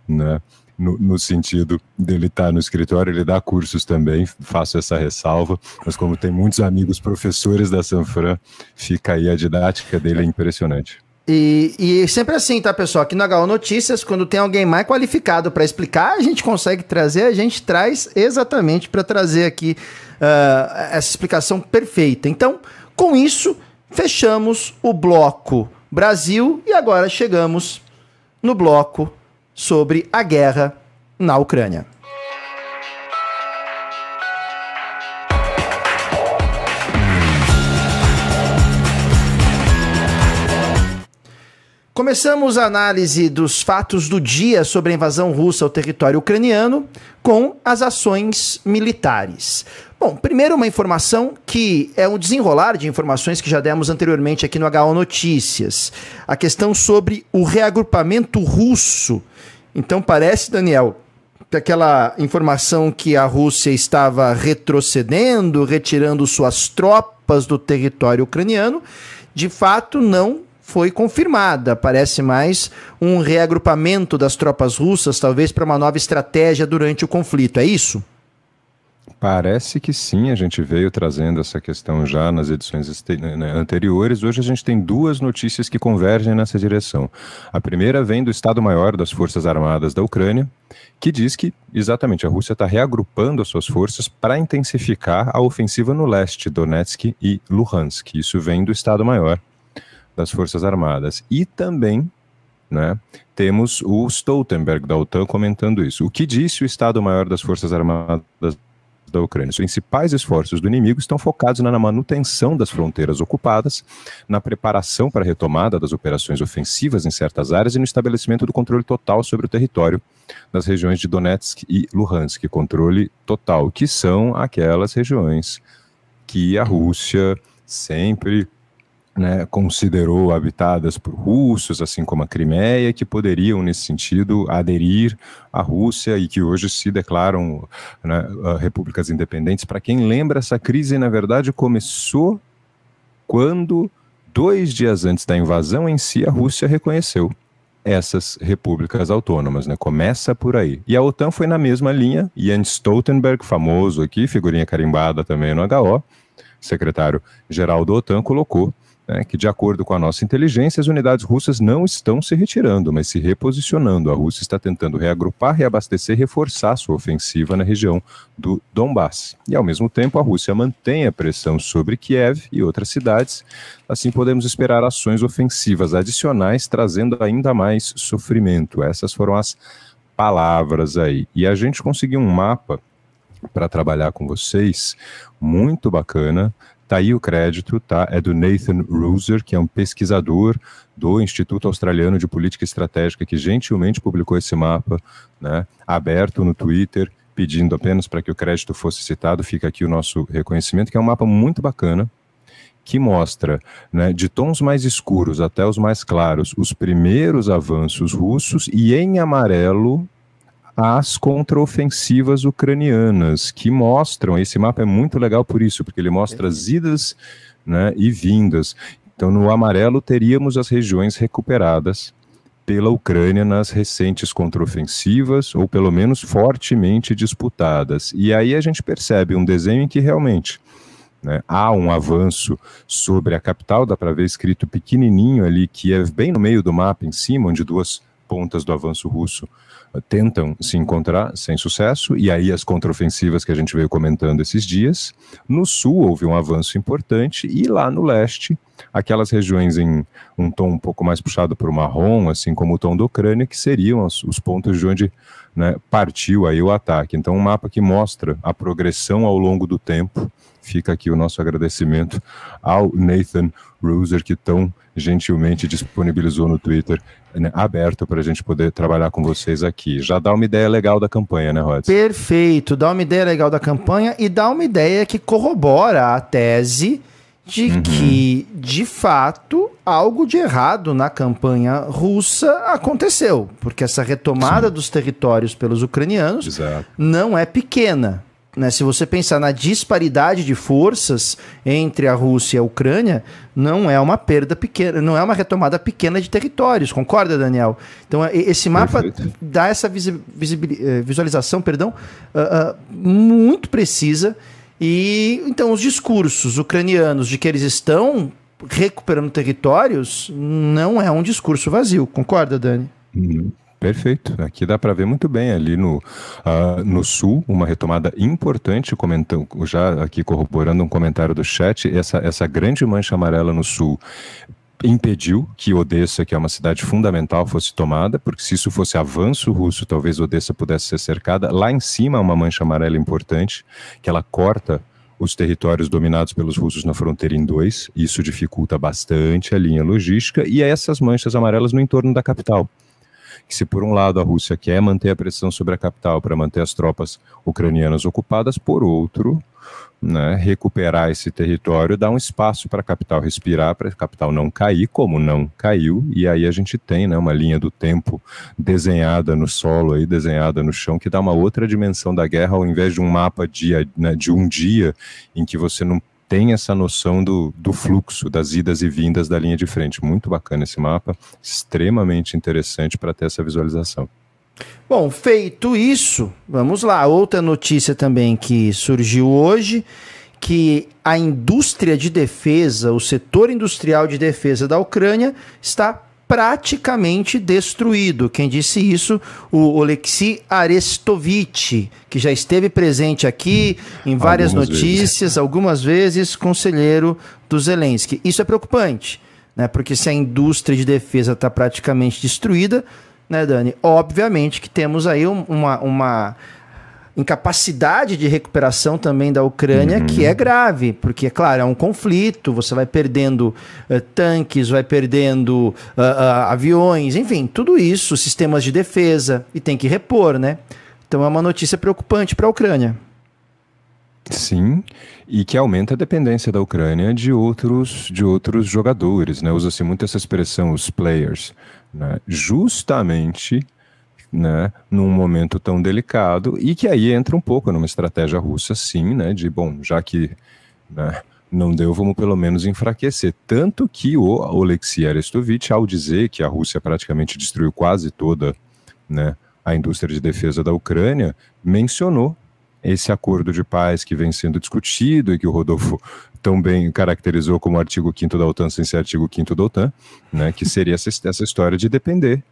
né? No, no, sentido dele estar tá no escritório, ele dá cursos também, faço essa ressalva, mas como tem muitos amigos professores da Sanfran, fica aí a didática dele é impressionante. E, e, sempre assim, tá, pessoal? Aqui no HO Notícias, quando tem alguém mais qualificado para explicar, a gente consegue trazer, a gente traz exatamente para trazer aqui uh, essa explicação perfeita. Então, com isso, fechamos o bloco Brasil e agora chegamos no bloco sobre a guerra na Ucrânia. Começamos a análise dos fatos do dia sobre a invasão russa ao território ucraniano com as ações militares. Bom, primeiro uma informação que é um desenrolar de informações que já demos anteriormente aqui no HO Notícias. A questão sobre o reagrupamento russo. Então parece, Daniel, que aquela informação que a Rússia estava retrocedendo, retirando suas tropas do território ucraniano, de fato não foi confirmada. Parece mais um reagrupamento das tropas russas, talvez para uma nova estratégia durante o conflito. É isso? Parece que sim, a gente veio trazendo essa questão já nas edições né, né, anteriores. Hoje a gente tem duas notícias que convergem nessa direção. A primeira vem do Estado-Maior das Forças Armadas da Ucrânia, que diz que exatamente a Rússia está reagrupando as suas forças para intensificar a ofensiva no leste, Donetsk e Luhansk. Isso vem do Estado-Maior das Forças Armadas. E também né, temos o Stoltenberg da OTAN comentando isso. O que disse o Estado-Maior das Forças Armadas da Ucrânia. Os principais esforços do inimigo estão focados na manutenção das fronteiras ocupadas, na preparação para a retomada das operações ofensivas em certas áreas e no estabelecimento do controle total sobre o território das regiões de Donetsk e Luhansk, controle total, que são aquelas regiões que a Rússia sempre né, considerou habitadas por russos, assim como a Crimeia, que poderiam, nesse sentido, aderir à Rússia e que hoje se declaram né, repúblicas independentes. Para quem lembra, essa crise, na verdade, começou quando, dois dias antes da invasão em si, a Rússia reconheceu essas repúblicas autônomas, né? Começa por aí. E a OTAN foi na mesma linha, Jens Stoltenberg, famoso aqui, figurinha carimbada também no HO, secretário-geral da OTAN, colocou né, que, de acordo com a nossa inteligência, as unidades russas não estão se retirando, mas se reposicionando. A Rússia está tentando reagrupar, reabastecer e reforçar sua ofensiva na região do Donbass. E, ao mesmo tempo, a Rússia mantém a pressão sobre Kiev e outras cidades. Assim, podemos esperar ações ofensivas adicionais, trazendo ainda mais sofrimento. Essas foram as palavras aí. E a gente conseguiu um mapa para trabalhar com vocês, muito bacana. Tá aí o crédito, tá? É do Nathan Ruser, que é um pesquisador do Instituto Australiano de Política Estratégica, que gentilmente publicou esse mapa, né? Aberto no Twitter, pedindo apenas para que o crédito fosse citado. Fica aqui o nosso reconhecimento, que é um mapa muito bacana, que mostra, né, de tons mais escuros até os mais claros, os primeiros avanços russos e em amarelo as contraofensivas ucranianas, que mostram, esse mapa é muito legal por isso, porque ele mostra as idas né, e vindas. Então, no amarelo, teríamos as regiões recuperadas pela Ucrânia nas recentes contraofensivas, ou pelo menos fortemente disputadas. E aí a gente percebe um desenho em que realmente Né? Há um avanço sobre a capital, dá para ver escrito pequenininho ali, que é bem no meio do mapa, em cima, onde duas pontas do avanço russo tentam se encontrar sem sucesso, e aí as contraofensivas que a gente veio comentando esses dias. No sul houve um avanço importante, e lá no leste, aquelas regiões em um tom um pouco mais puxado para o marrom, assim como o tom da Ucrânia, que seriam os, os pontos de onde né, partiu aí o ataque. Então, um mapa que mostra a progressão ao longo do tempo. Fica aqui o nosso agradecimento ao Nathan Ruser, que tão gentilmente disponibilizou no Twitter né, aberto para a gente poder trabalhar com vocês aqui. Já dá uma ideia legal da campanha, né, Rod? Perfeito, dá uma ideia legal da campanha e dá uma ideia que corrobora a tese de uhum. que, de fato, algo de errado na campanha russa aconteceu, porque essa retomada Sim. dos territórios pelos ucranianos Exato. não é pequena. Né? Se você pensar na disparidade de forças entre a Rússia e a Ucrânia, não é uma perda pequena, não é uma retomada pequena de territórios, concorda, Daniel? Então, esse mapa Perfeito. dá essa eh, visualização perdão, uh, uh, muito precisa e então os discursos ucranianos de que eles estão recuperando territórios não é um discurso vazio, concorda, Dani? Uhum. Perfeito. Aqui dá para ver muito bem ali no, uh, no sul, uma retomada importante, comentando, já aqui corroborando um comentário do chat, essa, essa grande mancha amarela no sul impediu que Odessa, que é uma cidade fundamental, fosse tomada, porque se isso fosse avanço russo, talvez Odessa pudesse ser cercada. Lá em cima, uma mancha amarela importante, que ela corta os territórios dominados pelos russos na fronteira em dois. Isso dificulta bastante a linha logística e essas manchas amarelas no entorno da capital que se por um lado a Rússia quer manter a pressão sobre a capital para manter as tropas ucranianas ocupadas, por outro, né, recuperar esse território, dar um espaço para a capital respirar, para a capital não cair, como não caiu, e aí a gente tem né, uma linha do tempo desenhada no solo, aí, desenhada no chão, que dá uma outra dimensão da guerra, ao invés de um mapa dia, né, de um dia em que você não tem essa noção do, do fluxo das idas e vindas da linha de frente. Muito bacana esse mapa, extremamente interessante para ter essa visualização. Bom, feito isso, vamos lá. Outra notícia também que surgiu hoje, que a indústria de defesa, o setor industrial de defesa da Ucrânia está praticamente destruído. Quem disse isso? O Oleksiy Arestovich, que já esteve presente aqui em várias algumas notícias, vezes. algumas vezes conselheiro do Zelensky. Isso é preocupante, né? Porque se a indústria de defesa está praticamente destruída, né, Dani? Obviamente que temos aí uma, uma incapacidade de recuperação também da Ucrânia, uhum. que é grave, porque, é claro, é um conflito, você vai perdendo uh, tanques, vai perdendo uh, uh, aviões, enfim, tudo isso, sistemas de defesa, e tem que repor, né? Então é uma notícia preocupante para a Ucrânia. Sim, e que aumenta a dependência da Ucrânia de outros, de outros jogadores, né? Usa-se muito essa expressão, os players, né? justamente né, num momento tão delicado e que aí entra um pouco numa estratégia russa, sim, né, de bom, já que né, não deu, vamos pelo menos enfraquecer. Tanto que o Oleksiy Arestovich, ao dizer que a Rússia praticamente destruiu quase toda né, a indústria de defesa da Ucrânia, mencionou esse acordo de paz que vem sendo discutido e que o Rodolfo tão bem caracterizou como artigo 5 da OTAN sem ser artigo 5 da OTAN, né, que seria essa, essa história de depender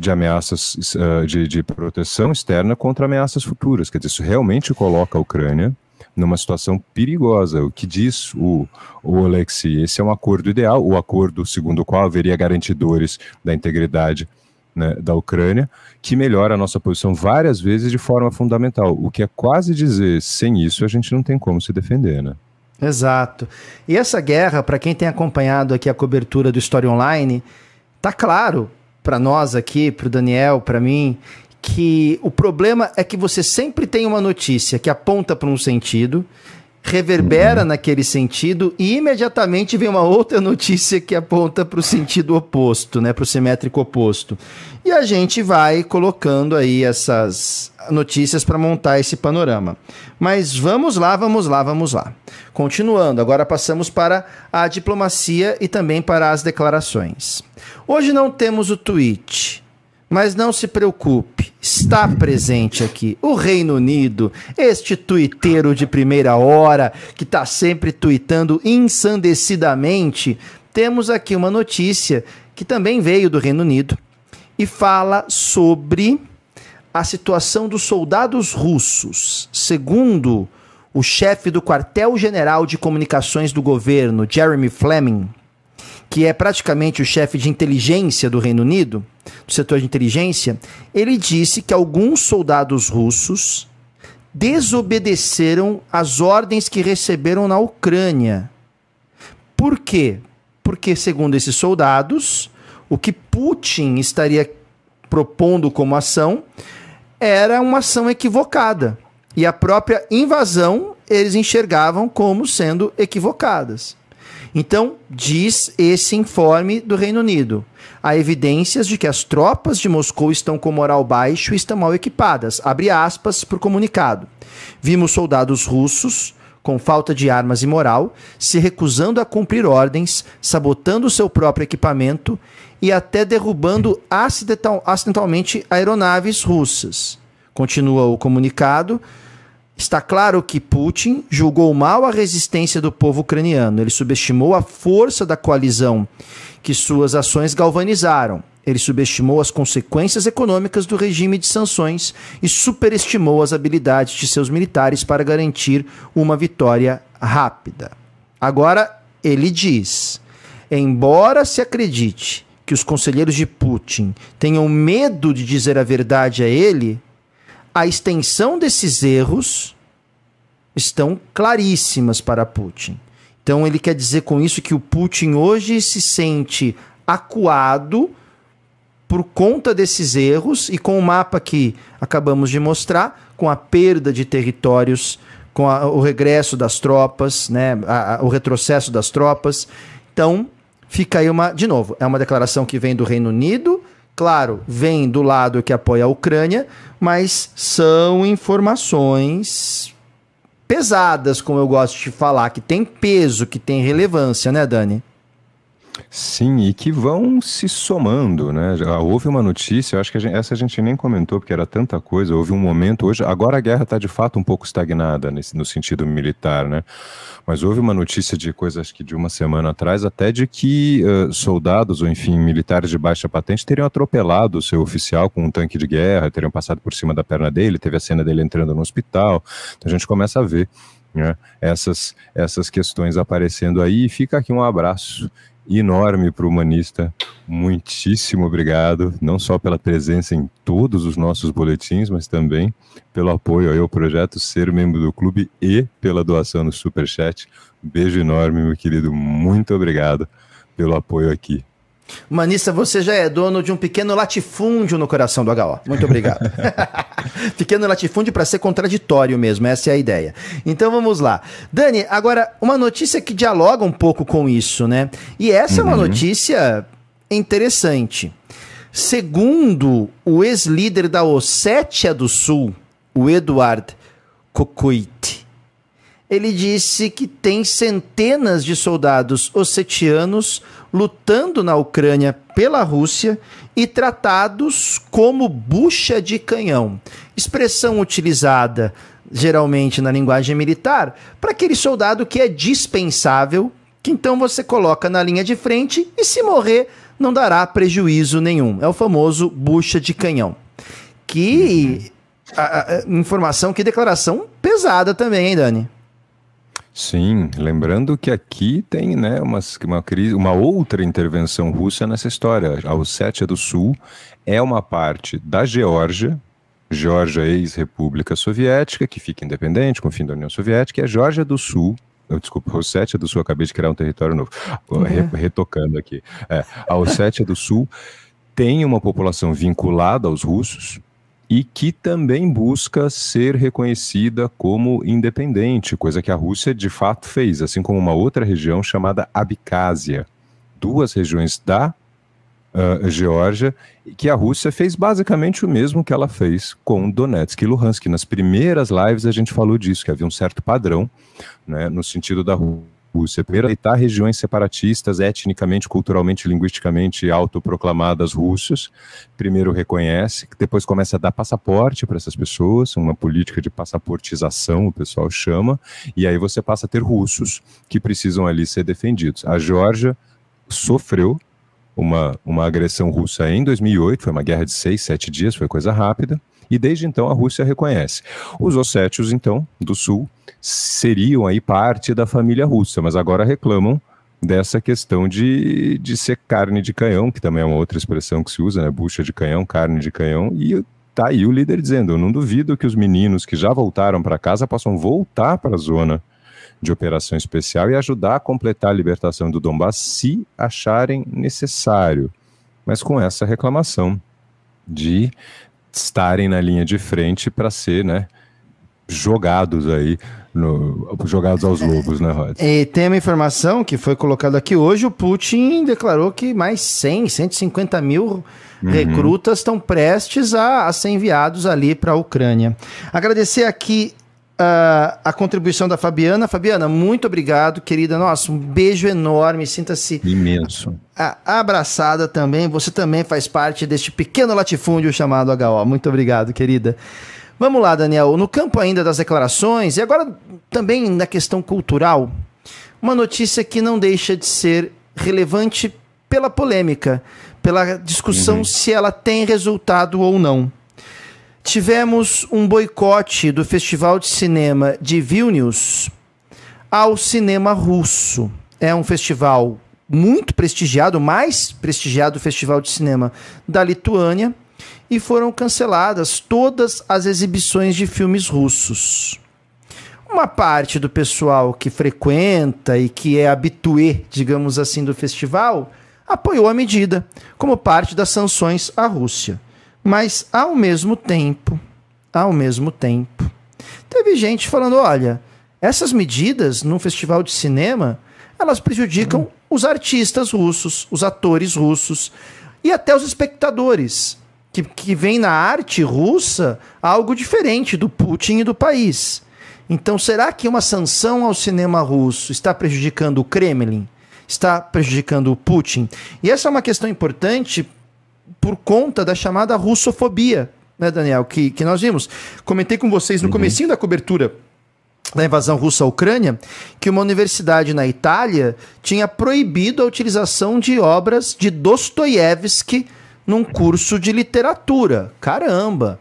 de ameaças uh, de, de, proteção externa contra ameaças futuras. Quer dizer, isso realmente coloca a Ucrânia numa situação perigosa. O que diz o, o Alexei? Esse é um acordo ideal, o acordo segundo o qual haveria garantidores da integridade né, da Ucrânia, que melhora a nossa posição várias vezes de forma fundamental. O que é quase dizer, sem isso a gente não tem como se defender, né? Exato. E essa guerra, para quem tem acompanhado aqui a cobertura do História Online, tá claro para nós aqui, para o Daniel, para mim, que o problema é que você sempre tem uma notícia que aponta para um sentido, reverbera uhum. naquele sentido e imediatamente vem uma outra notícia que aponta para o sentido oposto, né, para o simétrico oposto. E a gente vai colocando aí essas notícias para montar esse panorama. Mas vamos lá, vamos lá, vamos lá. Continuando, agora passamos para a diplomacia e também para as declarações. Hoje não temos o tweet, Mas não se preocupe, está presente aqui o Reino Unido, este tuiteiro de primeira hora que está sempre tuitando ensandecidamente. Temos aqui uma notícia que também veio do Reino Unido e fala sobre a situação dos soldados russos. Segundo o chefe do quartel-general de comunicações do governo, Jeremy Fleming, que é praticamente o chefe de inteligência do Reino Unido, do setor de inteligência, ele disse que alguns soldados russos desobedeceram as ordens que receberam na Ucrânia. Por quê? Porque, segundo esses soldados, o que Putin estaria propondo como ação era uma ação equivocada. E a própria invasão eles enxergavam como sendo equivocadas. Então, diz esse informe do Reino Unido. Há evidências de que as tropas de Moscou estão com moral baixo e estão mal equipadas. Abre aspas para o comunicado. Vimos soldados russos, com falta de armas e moral, se recusando a cumprir ordens, sabotando seu próprio equipamento e até derrubando acidental, acidentalmente aeronaves russas. Continua o comunicado. Está claro que Putin julgou mal a resistência do povo ucraniano. Ele subestimou a força da coalizão que suas ações galvanizaram. Ele subestimou as consequências econômicas do regime de sanções e superestimou as habilidades de seus militares para garantir uma vitória rápida. Agora, ele diz: embora se acredite que os conselheiros de Putin tenham medo de dizer a verdade a ele, a extensão desses erros estão claríssimas para Putin. Então ele quer dizer com isso que o Putin hoje se sente acuado por conta desses erros e com o mapa que acabamos de mostrar, com a perda de territórios, com a, o regresso das tropas, né, a, a, o retrocesso das tropas. Então, Fica aí uma, de novo, é uma declaração que vem do Reino Unido, claro, vem do lado que apoia a Ucrânia, mas são informações pesadas, como eu gosto de falar, que tem peso, que tem relevância, né, Dani? Sim, e que vão se somando, né? Houve uma notícia, acho que a gente, essa a gente nem comentou, porque era tanta coisa. Houve um momento hoje, agora a guerra está de fato um pouco estagnada nesse, no sentido militar, né? Mas houve uma notícia de coisa, acho que de uma semana atrás, até de que uh, soldados, ou enfim, militares de baixa patente teriam atropelado o seu oficial com um tanque de guerra, teriam passado por cima da perna dele, teve a cena dele entrando no hospital. Então a gente começa a ver né, essas, essas questões aparecendo aí. E fica aqui um abraço enorme para o Humanista. Muitíssimo obrigado, não só pela presença em todos os nossos boletins, mas também pelo apoio ao projeto Ser Membro do Clube e pela doação no Superchat. Beijo enorme, meu querido. Muito obrigado pelo apoio aqui. Manista, você já é dono de um pequeno latifúndio no coração do HO. Muito obrigado. pequeno latifúndio para ser contraditório mesmo, essa é a ideia. Então vamos lá. Dani, agora uma notícia que dialoga um pouco com isso, né? E essa uhum. é uma uhum. notícia interessante. Segundo o ex-líder da Ossétia do Sul, o Eduard Kokoit, ele disse que tem centenas de soldados ossetianos lutando na Ucrânia pela Rússia e tratados como bucha de canhão. Expressão utilizada geralmente na linguagem militar para aquele soldado que é dispensável, que então você coloca na linha de frente e se morrer não dará prejuízo nenhum. É o famoso bucha de canhão. Que a, a, informação, que declaração pesada também, hein, Dani? Sim, lembrando que aqui tem né, uma, uma, crise, uma outra intervenção russa nessa história. A Ossétia do Sul é uma parte da Geórgia, Geórgia ex-república soviética, que fica independente com o fim da União Soviética, e a Geórgia do Sul, desculpa, a Ossétia do Sul, acabei de criar um território novo, uhum. retocando aqui. É, a Ossétia do Sul tem uma população vinculada aos russos, e que também busca ser reconhecida como independente, coisa que a Rússia de fato fez, assim como uma outra região chamada Abcásia, duas regiões da uh, Geórgia, que a Rússia fez basicamente o mesmo que ela fez com Donetsk e Luhansk. Nas primeiras lives a gente falou disso, que havia um certo padrão, né, no sentido da Rússia Rússia. Primeiro, aceitar regiões separatistas, etnicamente, culturalmente, linguisticamente autoproclamadas russas. Primeiro reconhece, depois começa a dar passaporte para essas pessoas, uma política de passaportização, o pessoal chama, e aí você passa a ter russos que precisam ali ser defendidos. A Geórgia sofreu uma, uma agressão russa em 2008, foi uma guerra de seis, sete dias, foi coisa rápida, e desde então a Rússia reconhece. Os ossétios, então, do sul, seriam aí parte da família russa, mas agora reclamam dessa questão de, de ser carne de canhão, que também é uma outra expressão que se usa, né? Bucha de canhão, carne de canhão, e tá aí o líder dizendo: eu não duvido que os meninos que já voltaram para casa possam voltar para a zona de operação especial e ajudar a completar a libertação do Donbass se acharem necessário. Mas com essa reclamação de estarem na linha de frente para ser, né, jogados aí, no, jogados aos lobos, né, Rod? E tem uma informação que foi colocada aqui hoje, o Putin declarou que mais 100, 150 mil uhum. recrutas estão prestes a, a ser enviados ali para a Ucrânia. Agradecer aqui Uh, a contribuição da Fabiana. Fabiana, muito obrigado, querida. Nossa, um beijo enorme. Sinta-se imenso. Abraçada também. Você também faz parte deste pequeno latifúndio chamado HO. Muito obrigado, querida. Vamos lá, Daniel. No campo ainda das declarações, e agora também na questão cultural, uma notícia que não deixa de ser relevante pela polêmica, pela discussão uhum. se ela tem resultado ou não. Tivemos um boicote do Festival de Cinema de Vilnius ao cinema russo. É um festival muito prestigiado, mais prestigiado festival de cinema da Lituânia e foram canceladas todas as exibições de filmes russos. Uma parte do pessoal que frequenta e que é habituê, digamos assim, do festival, apoiou a medida, como parte das sanções à Rússia. Mas ao mesmo tempo, ao mesmo tempo, teve gente falando, olha, essas medidas no festival de cinema, elas prejudicam os artistas russos, os atores russos e até os espectadores que, que vem na arte russa algo diferente do Putin e do país. Então, será que uma sanção ao cinema russo está prejudicando o Kremlin? Está prejudicando o Putin? E essa é uma questão importante por conta da chamada russofobia, né, Daniel? Que, que nós vimos. Comentei com vocês no uhum. comecinho da cobertura da invasão russa à Ucrânia, que uma universidade na Itália tinha proibido a utilização de obras de Dostoiévski num curso de literatura. Caramba!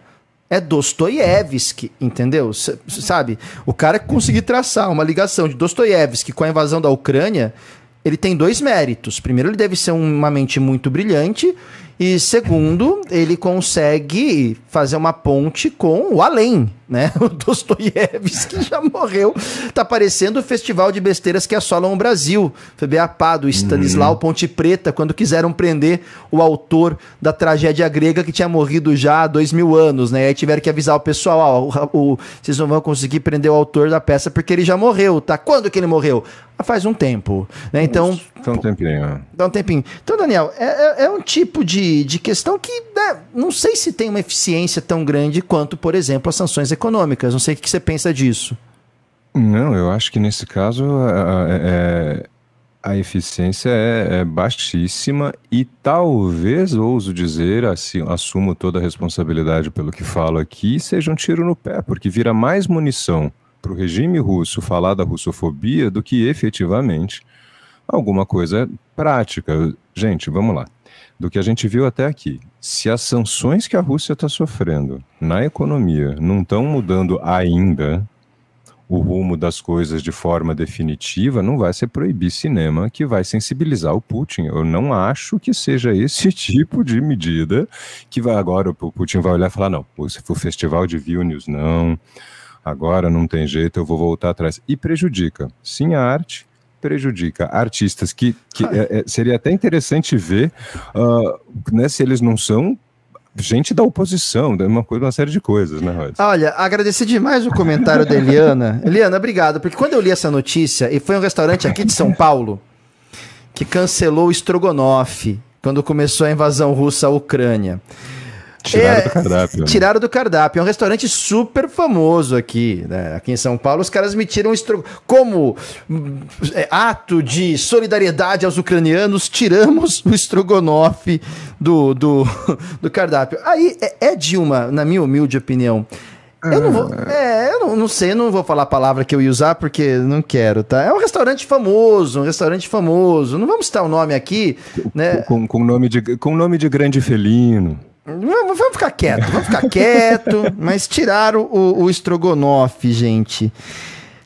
É Dostoiévski, entendeu? S sabe? O cara que conseguir traçar uma ligação de Dostoiévski com a invasão da Ucrânia, ele tem dois méritos. Primeiro, ele deve ser uma mente muito brilhante e segundo, ele consegue fazer uma ponte com o além, né? O Dostoiévski já morreu. Tá parecendo o festival de besteiras que assolam o Brasil. FBA do Stanislau uhum. Ponte Preta, quando quiseram prender o autor da tragédia grega que tinha morrido já há dois mil anos, né? E aí tiveram que avisar o pessoal, ó, o, o, vocês não vão conseguir prender o autor da peça porque ele já morreu, tá? Quando que ele morreu? faz um tempo. Né? Então. Dá um tempinho. Dá um tempinho. Então, Daniel, é, é, é um tipo de, de questão que né, não sei se tem uma eficiência tão grande quanto, por exemplo, as sanções econômicas. Não sei o que você pensa disso. Não, eu acho que nesse caso é, a eficiência é, é, baixíssima e talvez, ouso dizer, assim, assumo toda a responsabilidade pelo que falo aqui, seja um tiro no pé, porque vira mais munição para o regime russo falar da russofobia do que efetivamente alguma coisa prática. Gente, vamos lá. Do que a gente viu até aqui, se as sanções que a Rússia está sofrendo na economia não estão mudando ainda o rumo das coisas de forma definitiva, não vai ser proibir cinema que vai sensibilizar o Putin. Eu não acho que seja esse tipo de medida que vai agora o Putin vai olhar e falar: não, o festival de Vilnius não agora não tem jeito, eu vou voltar atrás. E prejudica, sim, a arte, prejudica artistas que, que é, é, seria até interessante ver uh, né, se eles não são gente da oposição, uma, coisa, uma série de coisas, né, Rod? Olha, agradecer demais o comentário da Eliana. Eliana, obrigado, porque quando eu li essa notícia, e foi um restaurante aqui de São Paulo que cancelou o Strogonoff quando começou a invasão russa à Ucrânia. Tiraram é, do cardápio. Né? Tiraram do cardápio. É um restaurante super famoso aqui, né? Aqui em São Paulo. Os caras me tiram estro... como é, ato de solidariedade aos ucranianos, tiramos o estrogonofe do, do, do cardápio. Aí é, é de uma, na minha humilde opinião, eu não vou. Ah. É, eu não, não sei, não vou falar a palavra que eu ia usar porque não quero, tá? É um restaurante famoso, um restaurante famoso. Não vamos citar o nome aqui, né? Com, com, nome, de, com nome de grande felino. Vamos ficar quieto, vamos ficar quieto, mas tiraram o, o estrogonofe, gente.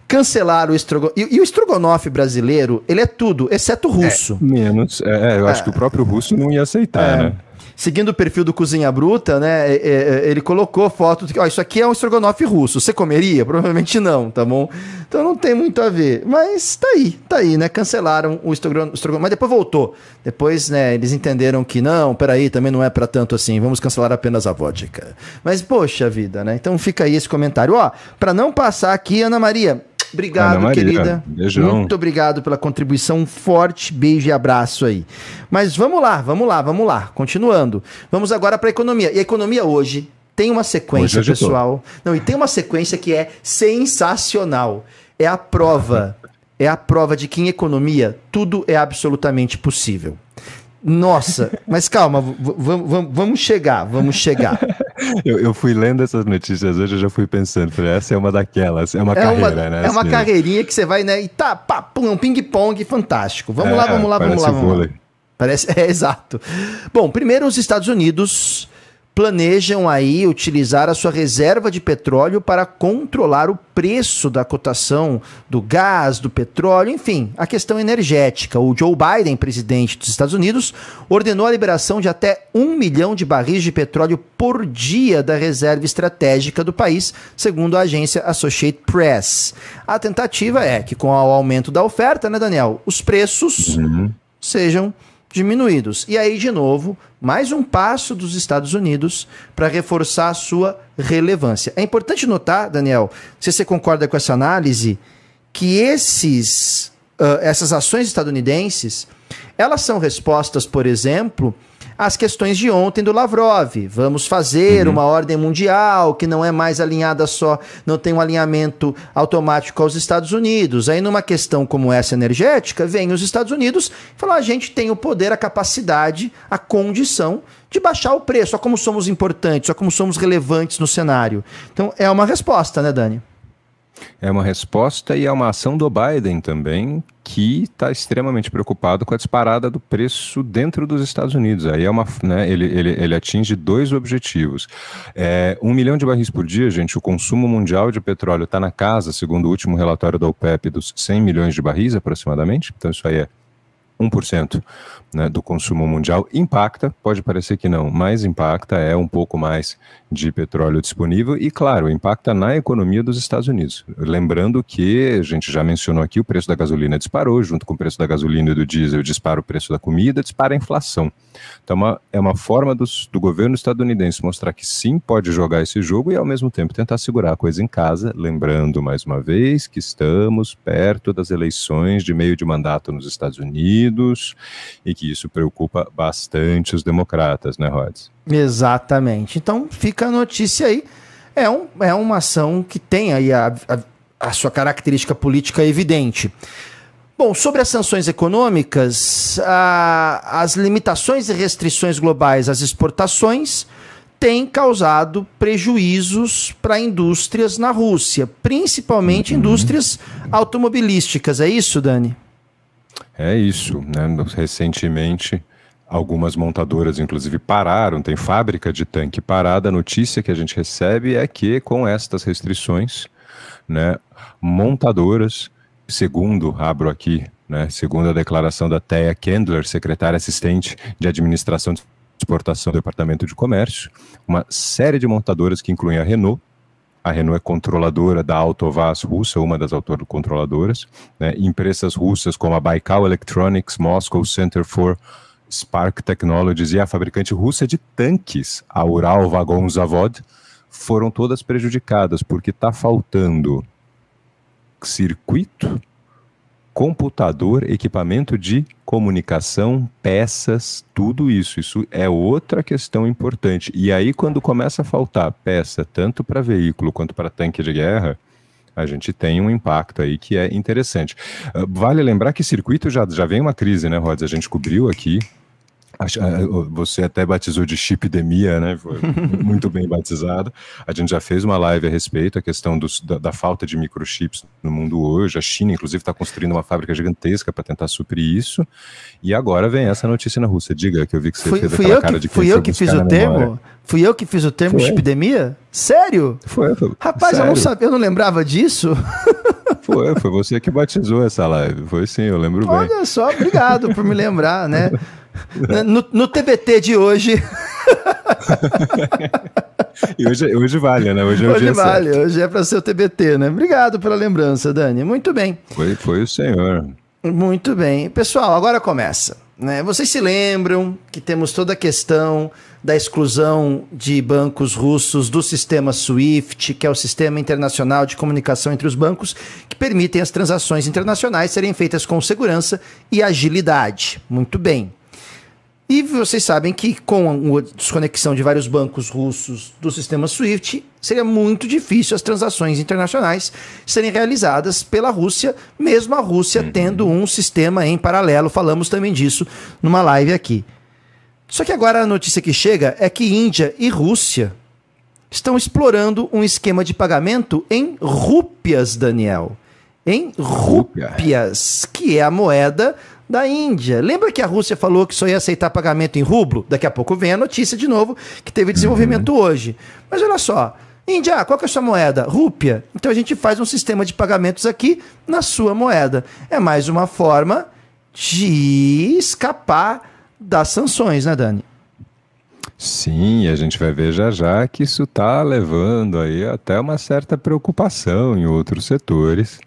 Cancelaram o estrogonofe. E, e, o estrogonofe brasileiro, ele é tudo, exceto o russo. É, menos. É, eu acho é. que o próprio russo não ia aceitar, é. né? Seguindo o perfil do Cozinha Bruta, né? É, é, é, ele colocou foto de que, ó, isso aqui é um estrogonofe russo. Você comeria? Provavelmente não, tá bom? Então não tem muito a ver. Mas tá aí, tá aí, né? Cancelaram o estrogonofe, mas depois voltou. Depois, né, eles entenderam que não, peraí, também não é para tanto assim. Vamos cancelar apenas a vodka. Mas, poxa vida, né? Então fica aí esse comentário. Ó, para não passar aqui, Ana Maria, Obrigado, querida. Beijão. Muito obrigado pela contribuição. Um forte beijo e abraço aí. Mas vamos lá, vamos lá, vamos lá. Continuando. Vamos agora para a economia. E a economia hoje tem uma sequência, pessoal. Não, e tem uma sequência que é sensacional. É a prova. é a prova de que em economia tudo é absolutamente possível. Nossa, mas calma, vamos chegar, vamos chegar. Eu, eu, fui lendo essas notícias hoje, eu já fui pensando, falei, essa é uma daquelas, é uma é carreira, uma, né? É uma assim, carreirinha que você vai, né, e tá, pá, pum, um ping-pong fantástico. Vamos é, lá, vamos lá, vamos lá, vamos lá. Parece, é exato. Bom, primeiro os Estados Unidos planejam aí utilizar a sua reserva de petróleo para controlar o preço da cotação do gás, do petróleo, enfim, a questão energética. O Joe Biden, presidente dos Estados Unidos, ordenou a liberação de até um milhão de barris de petróleo por dia da reserva estratégica do país, segundo a agência Associated Press. A tentativa é que, com o aumento da oferta, né, Daniel, os preços uhum. sejam diminuídos. E aí, de novo, mais um passo dos Estados Unidos para reforçar a sua relevância. É importante notar, Daniel, se você concorda com essa análise, que esses, uh, essas ações estadunidenses, elas são respostas, por exemplo, as questões de ontem do Lavrov. Vamos fazer uhum. uma ordem mundial que não é mais alinhada só, não tem um alinhamento automático aos Estados Unidos. Aí, numa questão como essa energética, vem os Estados Unidos e falam: a gente tem o poder, a capacidade, a condição de baixar o preço. Olha como somos importantes, olha como somos relevantes no cenário. Então, é uma resposta, né, Dani? É uma resposta e é uma ação do Biden também, que está extremamente preocupado com a disparada do preço dentro dos Estados Unidos. Aí é uma, né, ele, ele, ele atinge dois objetivos. É, um milhão de barris por dia, gente, o consumo mundial de petróleo está na casa, segundo o último relatório da OPEP, dos 100 milhões de barris aproximadamente. Então isso aí é 1% né, do consumo mundial. Impacta, pode parecer que não, mas impacta, é um pouco mais de petróleo disponível e, claro, impacta na economia dos Estados Unidos. Lembrando que, a gente já mencionou aqui, o preço da gasolina disparou, junto com o preço da gasolina e do diesel, dispara o preço da comida, dispara a inflação. Então, uma, é uma forma dos, do governo estadunidense mostrar que sim, pode jogar esse jogo e, ao mesmo tempo, tentar segurar a coisa em casa, lembrando, mais uma vez, que estamos perto das eleições de meio de mandato nos Estados Unidos e que isso preocupa bastante os democratas, né, Rods? Exatamente. Então, fica a notícia aí. É, um, é uma ação que tem aí a, a, a sua característica política evidente. Bom, sobre as sanções econômicas, a, as limitações e restrições globais às exportações têm causado prejuízos para indústrias na Rússia, principalmente uhum. indústrias automobilísticas. É isso, Dani? É isso. Né? Recentemente, algumas montadoras, inclusive, pararam. Tem fábrica de tanque parada. A notícia que a gente recebe é que, com estas restrições, né, montadoras segundo, abro aqui, né, segundo a declaração da Thea Kendler, secretária assistente de administração de exportação do Departamento de Comércio, uma série de montadoras que incluem a Renault, a Renault é controladora da Autovaz russa, uma das autocontroladoras, né, empresas russas como a Baikal Electronics, Moscow Center for Spark Technologies e a fabricante russa de tanques, a Ural Vagon Zavod, foram todas prejudicadas porque está faltando circuito computador, equipamento de comunicação, peças, tudo isso. Isso é outra questão importante. E aí, quando começa a faltar peça, tanto para veículo quanto para tanque de guerra, a gente tem um impacto aí que é interessante. Uh, vale lembrar que circuito já, já vem uma crise, né, Rods? A gente cobriu aqui ah, você até batizou de chipdemia, né? Foi muito bem batizado. A gente já fez uma live a respeito, a questão dos, da, da, falta de microchips no mundo hoje. A China, inclusive, está construindo uma fábrica gigantesca para tentar suprir isso. E agora vem essa notícia na Rússia. Diga que eu vi que você fui, fez aquela cara que, de que Fui eu que fiz o termo? Fui eu que fiz o termo foi. chipdemia? Sério? Foi. foi. Rapaz, Sério? eu não sabia, eu não lembrava disso. Foi, foi você que batizou essa live. Foi sim, eu lembro Olha bem. Olha só, obrigado por me lembrar, né? No, no TBT de hoje. e hoje, hoje vale, né? Hoje, é hoje vale, certo. hoje é para ser o TBT, né? Obrigado pela lembrança, Dani. Muito bem. Foi, foi o senhor. Muito bem. Pessoal, agora começa. Né? Vocês se lembram que temos toda a questão da exclusão de bancos russos do sistema SWIFT, que é o sistema internacional de comunicação entre os bancos, que permitem as transações internacionais serem feitas com segurança e agilidade. Muito bem. E vocês sabem que com a desconexão de vários bancos russos do sistema SWIFT, seria muito difícil as transações internacionais serem realizadas pela Rússia, mesmo a Rússia uhum. tendo um sistema em paralelo. Falamos também disso numa live aqui. Só que agora a notícia que chega é que Índia e Rússia estão explorando um esquema de pagamento em rúpias, Daniel. Em rúpias, que é a moeda da Índia. Lembra que a Rússia falou que só ia aceitar pagamento em rublo? Daqui a pouco vem a notícia de novo que teve desenvolvimento uhum. hoje. Mas olha só, Índia, qual que é a sua moeda? Rúpia. Então a gente faz um sistema de pagamentos aqui na sua moeda. É mais uma forma de escapar das sanções, né, Dani? Sim, a gente vai ver já já que isso está levando aí até uma certa preocupação em outros setores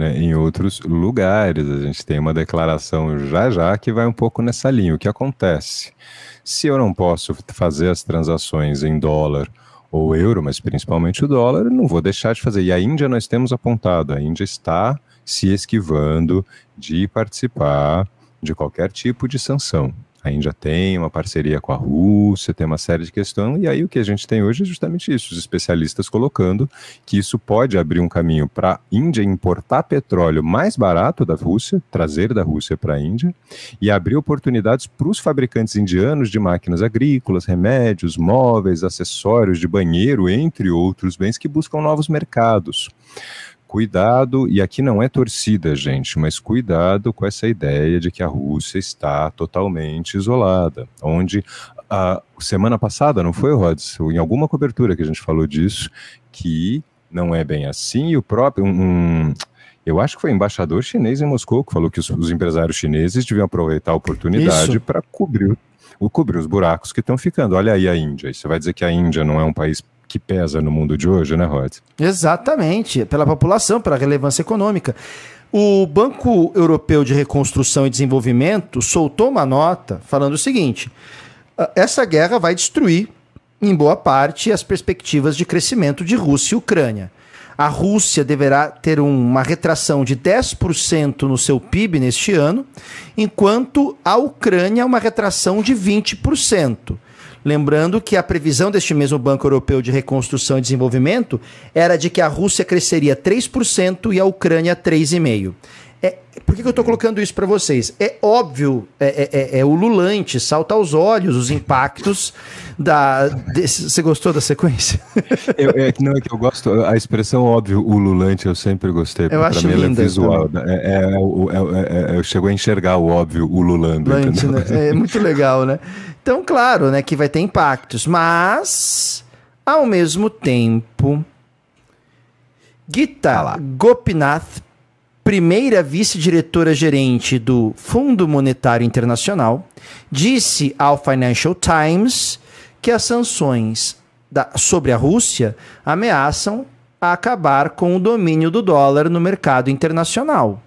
né, em outros lugares. A gente tem uma declaração já já que vai um pouco nessa linha. O que acontece? Se eu não posso fazer as transações em dólar ou euro, mas principalmente o dólar, não vou deixar de fazer. E a Índia nós temos apontado, a Índia está se esquivando de participar de qualquer tipo de sanção a Índia tem uma parceria com a Rússia, tem uma série de questões, e aí o que a gente tem hoje é justamente isso: os especialistas colocando que isso pode abrir um caminho para a Índia importar petróleo mais barato da Rússia, trazer da Rússia para a Índia, e abrir oportunidades para os fabricantes indianos de máquinas agrícolas, remédios, móveis, acessórios de banheiro, entre outros bens que buscam novos mercados cuidado, e aqui não é torcida, gente, mas cuidado com essa ideia de que a Rússia está totalmente isolada, onde a semana passada, não foi, Rods? Em alguma cobertura que a gente falou disso, que não é bem assim, e o próprio. Um, eu acho que foi embaixador chinês em Moscou que falou que os, os empresários chineses deviam aproveitar a oportunidade para cobrir, cobrir os buracos que estão ficando. Olha aí a Índia. E você vai dizer que a Índia não é um país que pesa no mundo de hoje, né, Rod? Exatamente, pela população, pela relevância econômica. O Banco Europeu de Reconstrução e Desenvolvimento soltou uma nota falando o seguinte: ah, essa guerra vai destruir, em boa parte, as perspectivas de crescimento de Rússia e Ucrânia. A Rússia deverá ter uma retração de 10% no seu PIB neste ano, enquanto a Ucrânia uma retração de 20%. Lembrando que a previsão deste mesmo Banco Europeu de Reconstrução e Desenvolvimento era de que a Rússia cresceria 3% e a Ucrânia 3,5%. É, por que, que eu estou colocando isso para vocês? É óbvio, é, é, é, é, ululante, salta aos olhos os impactos da. Desse, você gostou da sequência? Eu, é, não, é que eu gosto, a expressão óbvio, ululante, eu sempre gostei. Eu acho mim é visual. Né? É, é, é, eu chego a enxergar o óbvio ululando. Lante, né? É muito legal, né? Então, claro, né, que vai ter impactos, mas ao mesmo tempo, Gita Gopinath, primeira vice-diretora gerente do Fundo Monetário Internacional, disse ao Financial Times que as sanções da, sobre a Rússia ameaçam acabar com o domínio do dólar no mercado internacional.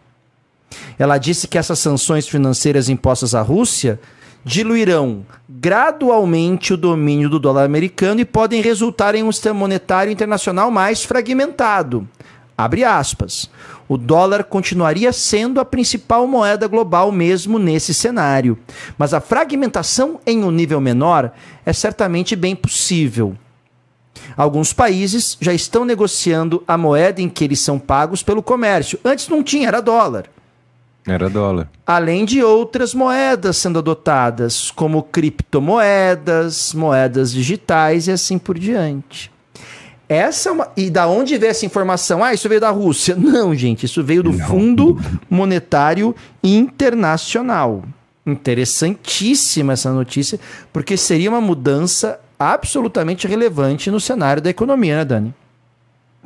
Ela disse que essas sanções financeiras impostas à Rússia diluirão gradualmente o domínio do dólar americano e podem resultar em um sistema monetário internacional mais fragmentado. Abre aspas. O dólar continuaria sendo a principal moeda global mesmo nesse cenário, mas a fragmentação em um nível menor é certamente bem possível. Alguns países já estão negociando a moeda em que eles são pagos pelo comércio. Antes não tinha, era dólar. Era dólar. Além de outras moedas sendo adotadas, como criptomoedas, moedas digitais e assim por diante. Essa é uma... E da onde veio essa informação? Ah, isso veio da Rússia. Não, gente, isso veio do Não. Fundo Monetário Internacional. Interessantíssima essa notícia, porque seria uma mudança absolutamente relevante no cenário da economia, né, Dani?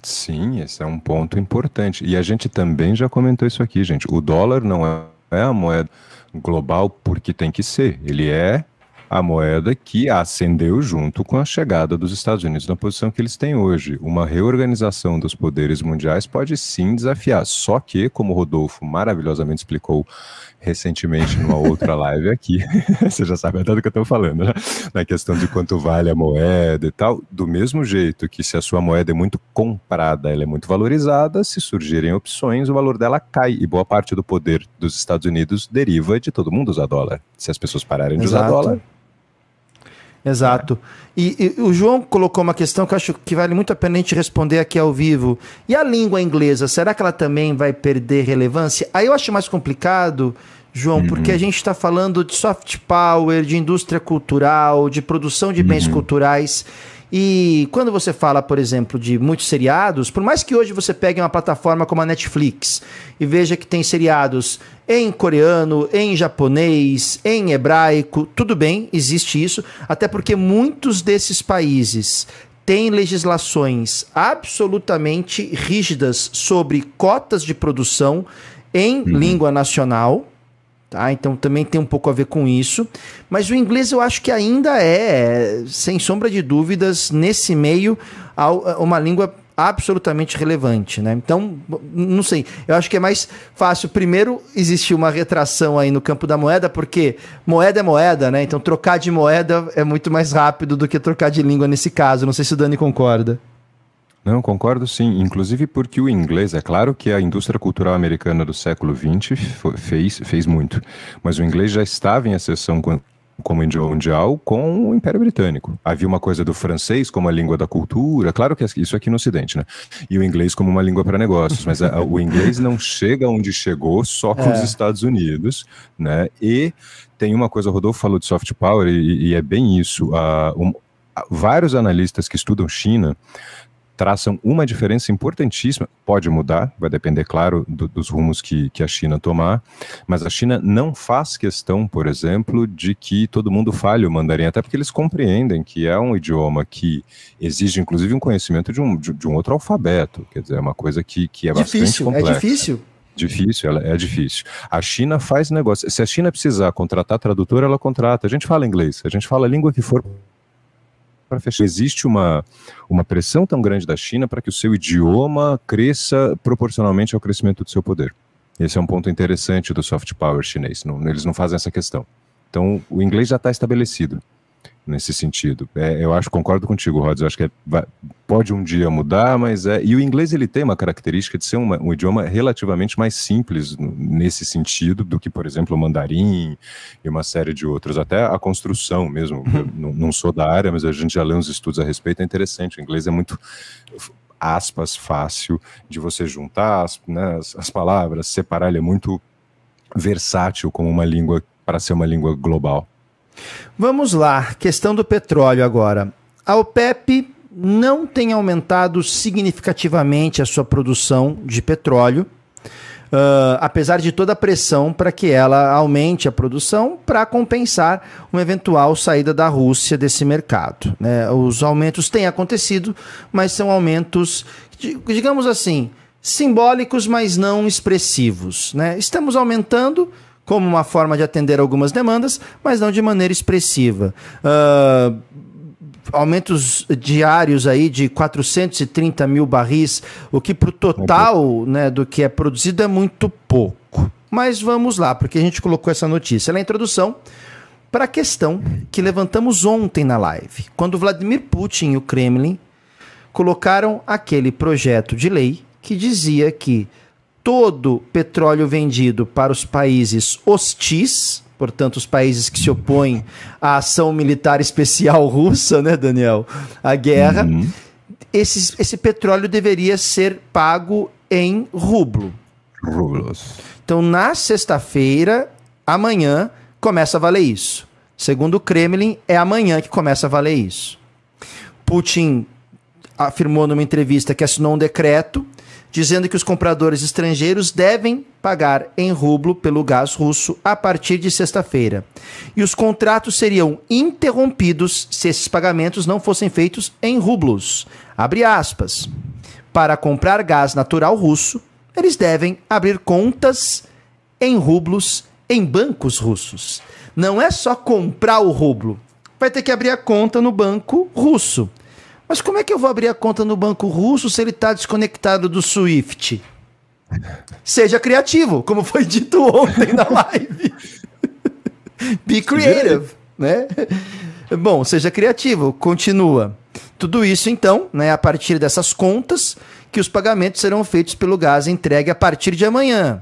Sim, esse é um ponto importante. E a gente também já comentou isso aqui, gente. O dólar não é a moeda global porque tem que ser. Ele é a moeda que ascendeu junto com a chegada dos Estados Unidos na posição que eles têm hoje. Uma reorganização dos poderes mundiais pode sim desafiar. Só que, como o Rodolfo maravilhosamente explicou recentemente numa outra live aqui, você já sabe até do que eu estou falando, né? Na questão de quanto vale a moeda e tal. Do mesmo jeito que se a sua moeda é muito comprada, ela é muito valorizada, se surgirem opções, o valor dela cai. E boa parte do poder dos Estados Unidos deriva de todo mundo usar dólar. Se as pessoas pararem de Exato. usar dólar, Exato. E, e, o João colocou uma questão que eu acho que vale muito a pena a gente responder aqui ao vivo. E a língua inglesa, será que ela também vai perder relevância? Aí eu acho mais complicado, João, uhum. porque a gente está falando de soft power, de indústria cultural, de produção de bens uhum. culturais. E quando você fala, por exemplo, de muitos seriados, por mais que hoje você pegue uma plataforma como a Netflix e veja que tem seriados em coreano, em japonês, em hebraico, tudo bem, existe isso, até porque muitos desses países têm legislações absolutamente rígidas sobre cotas de produção em uhum. língua nacional Tá? Então também tem um pouco a ver com isso. Mas o inglês eu acho que ainda é, sem sombra de dúvidas, nesse meio, uma língua absolutamente relevante, né? Então, não sei, eu acho que é mais fácil primeiro existir uma retração aí no campo da moeda, porque moeda é moeda, né? Então trocar de moeda é muito mais rápido do que trocar de língua nesse caso. Não sei se o Dani concorda. Não, concordo sim. Inclusive porque o inglês, é claro que a indústria cultural americana do século XX fez, fez muito, mas o inglês já estava em ascensão como idioma mundial com o Império Britânico. Havia uma coisa do francês como a língua da cultura, claro que isso aqui no Ocidente, né? E o inglês como uma língua para negócios, mas a, o inglês não chega onde chegou só com é. os Estados Unidos, né? E tem uma coisa, o Rodolfo falou de soft power e, e é bem isso. Uh, um, vários analistas que estudam China traçam uma diferença importantíssima. Pode mudar, vai depender, claro, do, dos rumos que, que a China tomar, mas a China não faz questão, por exemplo, de que todo mundo fale o mandarim, até porque eles compreendem que é um idioma que exige, inclusive, um conhecimento de um, de, de um outro alfabeto. Quer dizer, é uma coisa que, que é difícil, bastante complexa. É difícil? Difícil, ela é difícil. A China faz negócio. Se a China precisar contratar tradutor, ela contrata. A gente fala inglês, a gente fala a língua que for para fechar. Existe uma, uma pressão tão grande da China para que o seu idioma cresça proporcionalmente ao crescimento do seu poder. Esse é um ponto interessante do soft power chinês. Não, eles não fazem essa questão. Então, o inglês já está estabelecido nesse sentido. É, eu acho, concordo contigo, Rods, eu acho que é, pode um dia mudar, mas é... E o inglês, ele tem uma característica de ser uma, um idioma relativamente mais simples nesse sentido do que, por exemplo, o mandarim e uma série de outros. Até a construção mesmo, eu uhum. não, não sou da área, mas a gente já lê uns estudos a respeito, é interessante. O inglês é muito aspas, fácil de você juntar as, né, as, as palavras, separar, ele é muito versátil como uma língua para ser uma língua global. Vamos lá, questão do petróleo agora. A OPEP não tem aumentado significativamente a sua produção de petróleo, uh, apesar de toda a pressão para que ela aumente a produção para compensar uma eventual saída da Rússia desse mercado. Né? Os aumentos têm acontecido, mas são aumentos, digamos assim, simbólicos, mas não expressivos. Né? Estamos aumentando como uma forma de atender algumas demandas, mas não de maneira expressiva. Uh, aumentos diários aí de 430 mil barris, o que para o total né, do que é produzido é muito pouco. Mas vamos lá, porque a gente colocou essa notícia na introdução para a questão que levantamos ontem na live, quando Vladimir Putin e o Kremlin colocaram aquele projeto de lei que dizia que todo petróleo vendido para os países hostis, portanto, os países que se opõem à ação militar especial russa, né, Daniel? A guerra. Uhum. Esse, esse petróleo deveria ser pago em rublo. Rublos. Então, na sexta-feira, amanhã, começa a valer isso. Segundo o Kremlin, é amanhã que começa a valer isso. Putin afirmou numa entrevista que assinou um decreto dizendo que os compradores estrangeiros devem pagar em rublo pelo gás russo a partir de sexta-feira. E os contratos seriam interrompidos se esses pagamentos não fossem feitos em rublos. Abre aspas. Para comprar gás natural russo, eles devem abrir contas em rublos em bancos russos. Não é só comprar o rublo, vai ter que abrir a conta no banco russo. Mas como é que eu vou abrir a conta no banco russo se ele está desconectado do SWIFT? Seja criativo, como foi dito ontem na live. Be creative, né? Bom, seja criativo, continua. Tudo isso, então, né, a partir dessas contas, que os pagamentos serão feitos pelo gás entregue a partir de amanhã.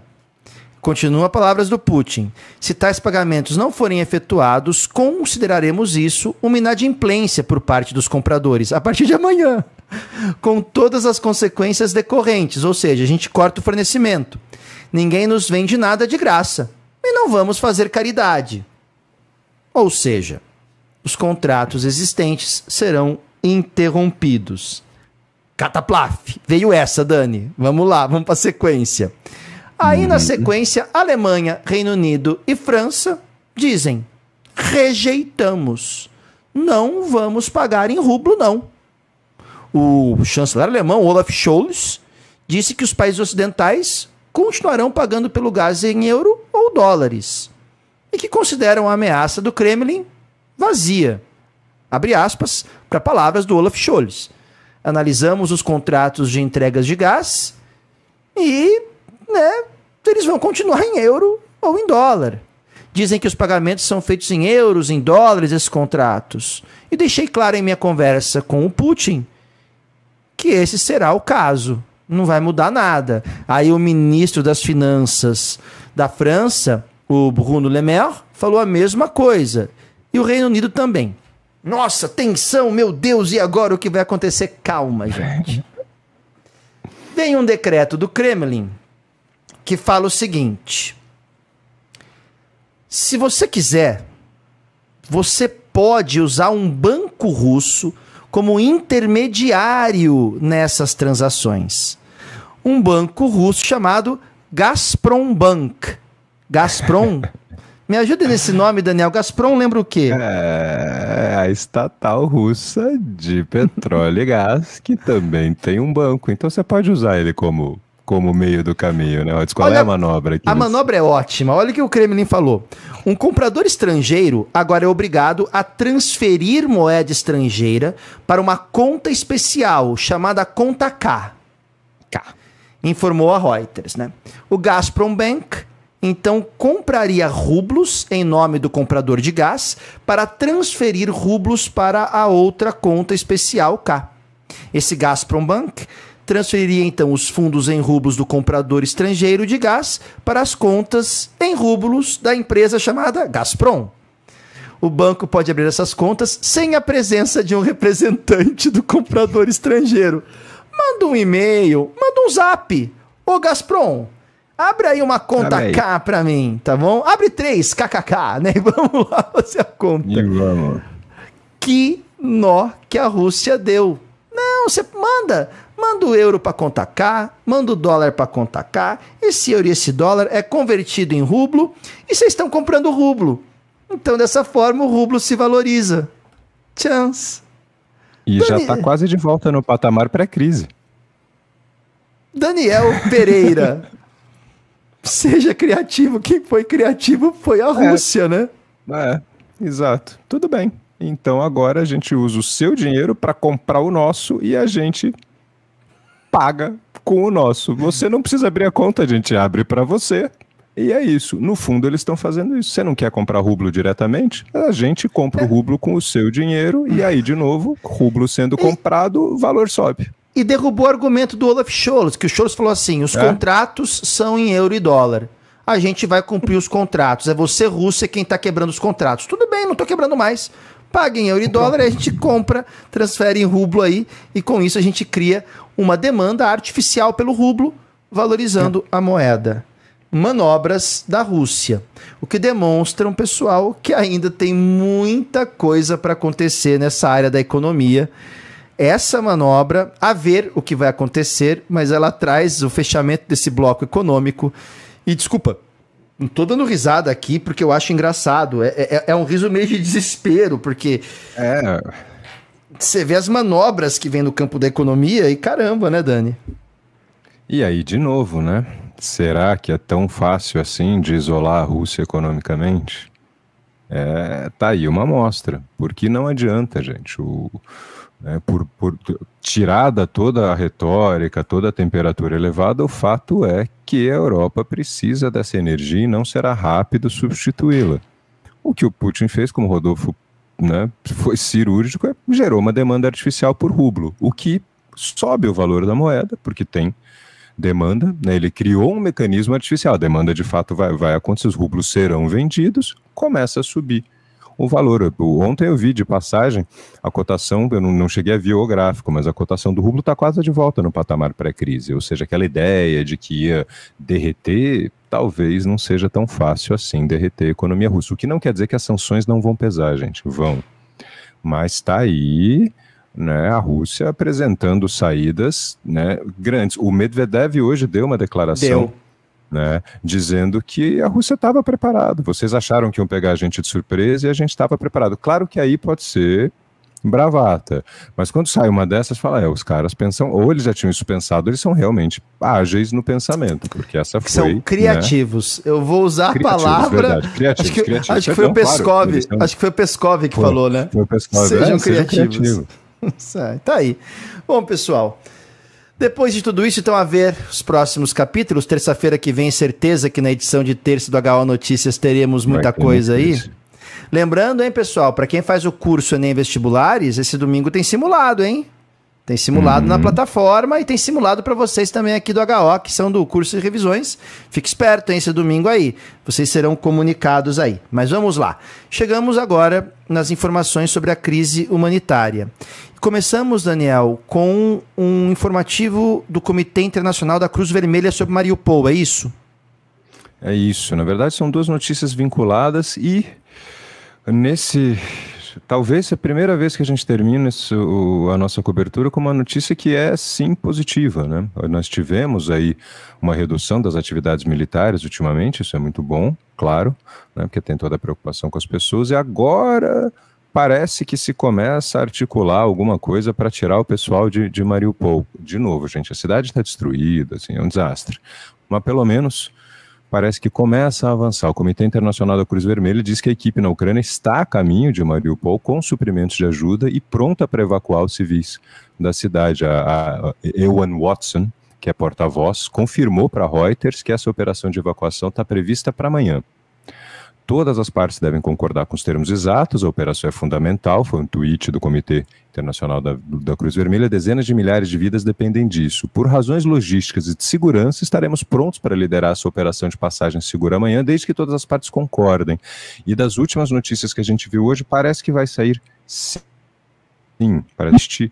Continua palavras do Putin. Se tais pagamentos não forem efetuados, consideraremos isso uma inadimplência por parte dos compradores a partir de amanhã, com todas as consequências decorrentes, ou seja, a gente corta o fornecimento. Ninguém nos vende nada de graça e não vamos fazer caridade. Ou seja, os contratos existentes serão interrompidos. Cataplaf. Veio essa, Dani. Vamos lá, vamos para a sequência. Aí, na uhum. sequência, Alemanha, Reino Unido e França dizem: rejeitamos. Não vamos pagar em rublo, não. O chanceler alemão Olaf Scholz disse que os países ocidentais continuarão pagando pelo gás em euro ou dólares e que consideram a ameaça do Kremlin vazia. Abre aspas para palavras do Olaf Scholz. Analisamos os contratos de entregas de gás e né, eles vão continuar em euro ou em dólar. Dizem que os pagamentos são feitos em euros, em dólares, esses contratos. E deixei claro em minha conversa com o Putin que esse será o caso. Não vai mudar nada. Aí o ministro das Finanças da França, o Bruno Le Maire, falou a mesma coisa. E o Reino Unido também. Nossa, tensão, meu Deus, e agora o que vai acontecer? Calma, gente. Vem um decreto do Kremlin que fala o seguinte: se você quiser, você pode usar um banco russo como intermediário nessas transações. Um banco russo chamado Gazprom Bank. Gazprom. Me ajude nesse nome, Daniel. Gazprom lembra o quê? É a estatal russa de petróleo e gás, que também tem um banco. Então você pode usar ele como como meio do caminho, né? Qual Olha, é a manobra aqui? A manobra é ótima. Olha o que o Kremlin falou. Um comprador estrangeiro agora é obrigado a transferir moeda estrangeira para uma conta especial chamada conta K. K. Informou a Reuters, né? O Gazprom Bank então compraria rublos em nome do comprador de gás para transferir rublos para a outra conta especial K. Esse Gazprom Bank transferiria então os fundos em rublos do comprador estrangeiro de gás para as contas em rublos da empresa chamada Gazprom. O banco pode abrir essas contas sem a presença de um representante do comprador estrangeiro. Manda um e-mail, manda um zap. Ô Gazprom, abre aí uma conta aí. K para mim, tá bom? Abre três, kkk, né? Vamos lá fazer a conta. E vamos. Que nó que a Rússia deu. Não, você manda, Manda o euro para conta cá, manda o dólar para conta cá. Esse euro e esse dólar é convertido em rublo e vocês estão comprando rublo. Então, dessa forma, o rublo se valoriza. Chance. E Dani... já está quase de volta no patamar pré-crise. Daniel Pereira. Seja criativo. Quem foi criativo foi a é. Rússia, é. né? É, exato. Tudo bem. Então agora a gente usa o seu dinheiro para comprar o nosso e a gente paga com o nosso. Você não precisa abrir a conta, a gente abre para você. E é isso. No fundo, eles estão fazendo isso. Você não quer comprar rublo diretamente? A gente compra o rublo com o seu dinheiro e aí, de novo, rublo sendo comprado, o valor sobe. e derrubou o argumento do Olaf Scholz, que o Scholz falou assim: os É? contratos são em euro e dólar. A gente vai cumprir os contratos. É você, Rússia, quem está quebrando os contratos. Tudo bem, não estou quebrando mais. Paga em euro e dólar, a gente compra, transfere em rublo aí, e com isso a gente cria uma demanda artificial pelo rublo, valorizando a moeda. Manobras da Rússia. O que demonstra um pessoal que ainda tem muita coisa para acontecer nessa área da economia essa manobra, a ver o que vai acontecer, mas ela traz o fechamento desse bloco econômico. E desculpa, não tô dando risada aqui porque eu acho engraçado. É, é, é um riso meio de desespero, porque É, você vê as manobras que vem no campo da economia e caramba, né, Dani? E aí, de novo, né? Será que é tão fácil assim de isolar a Rússia economicamente? É, tá aí uma amostra. Porque não adianta, gente. O, né, por, por tirada toda a retórica, toda a temperatura elevada, o fato é que a Europa precisa dessa energia e não será rápido substituí-la. O que o Putin fez, como Rodolfo né, foi cirúrgico, é, gerou uma demanda artificial por rublo, o que sobe o valor da moeda, porque tem demanda, né, ele criou um mecanismo artificial, a demanda de fato vai, vai acontecer, os rublos serão vendidos, começa a subir o valor. Ontem eu vi de passagem a cotação, eu não, não cheguei a ver o gráfico, mas a cotação do rublo está quase de volta no patamar pré-crise, ou seja, aquela ideia de que ia derreter, talvez não seja tão fácil assim derreter a economia russa, o que não quer dizer que as sanções não vão pesar, gente, vão. Mas está aí né, a Rússia apresentando saídas né, grandes. O Medvedev hoje deu uma declaração Deu. Né, dizendo que a Rússia estava preparada. Vocês acharam que iam pegar a gente de surpresa e a gente estava preparado. Claro que aí pode ser bravata, mas quando sai uma dessas, fala, é, os caras pensam, ou eles já tinham isso pensado, eles são realmente ágeis no pensamento, porque essa foi... são né, criativos. Eu vou usar a Criativos, palavra. verdade. Criativos, acho que, criativos. acho que foi o Não, claro, Pescov. são- acho que foi o Pescov que Foi. falou, né? Foi o pessoal, Sejam é, criativos. criativos. Sai, tá aí. Bom, pessoal. Depois de tudo isso, então, a ver os próximos capítulos. Terça-feira que vem, certeza que na edição de terça do HO Notícias teremos muita ter coisa aí. Lembrando, hein, pessoal, para quem faz o curso Enem Vestibulares, esse domingo tem simulado, hein? Tem simulado Uhum. na plataforma e tem simulado para vocês também aqui do HO, que são do curso de revisões. Fique esperto, hein, esse domingo aí. Vocês serão comunicados aí. Mas vamos lá. Chegamos agora nas informações sobre a crise humanitária. Começamos, Daniel, com um informativo do Comitê Internacional da Cruz Vermelha sobre Mariupol, é isso? É isso. Na verdade, são duas notícias vinculadas e nesse. Talvez seja a primeira vez que a gente termina esse- o- a nossa cobertura com uma notícia que é sim positiva. Né? Nós tivemos aí uma redução das atividades militares ultimamente, isso é muito bom, claro, né? porque tem toda a preocupação com as pessoas, e agora parece que se começa a articular alguma coisa para tirar o pessoal de, de Mariupol. De novo, gente, a cidade está destruída, assim, é um desastre. Mas pelo menos parece que começa a avançar. O Comitê Internacional da Cruz Vermelha diz que a equipe na Ucrânia está a caminho de Mariupol com suprimentos de ajuda e pronta para evacuar os civis da cidade. A, a Ewan Watson, que é porta-voz, confirmou para Reuters que essa operação de evacuação está prevista para amanhã. Todas as partes devem concordar com os termos exatos, a operação é fundamental, foi um tweet do Comitê Internacional da, da Cruz Vermelha, dezenas de milhares de vidas dependem disso. Por razões logísticas e de segurança, estaremos prontos para liderar essa operação de passagem segura amanhã, desde que todas as partes concordem. E das últimas notícias que a gente viu hoje, parece que vai sair sim, parece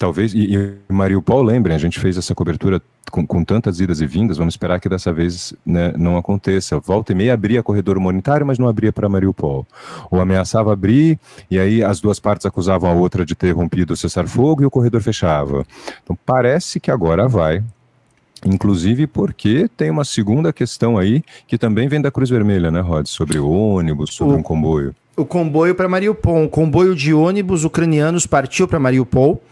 talvez, e, e Mariupol, lembrem, a gente fez essa cobertura com, com tantas idas e vindas, vamos esperar que dessa vez né, não aconteça. Volta e meia abria corredor humanitário, mas não abria para Mariupol. Ou ameaçava abrir, e aí as duas partes acusavam a outra de ter rompido o cessar-fogo e o corredor fechava. Então parece que agora vai. Inclusive porque tem uma segunda questão aí que também vem da Cruz Vermelha, né, Rod? Sobre ônibus, sobre O- um comboio. o comboio para Mariupol. Um comboio de ônibus ucranianos partiu para Mariupol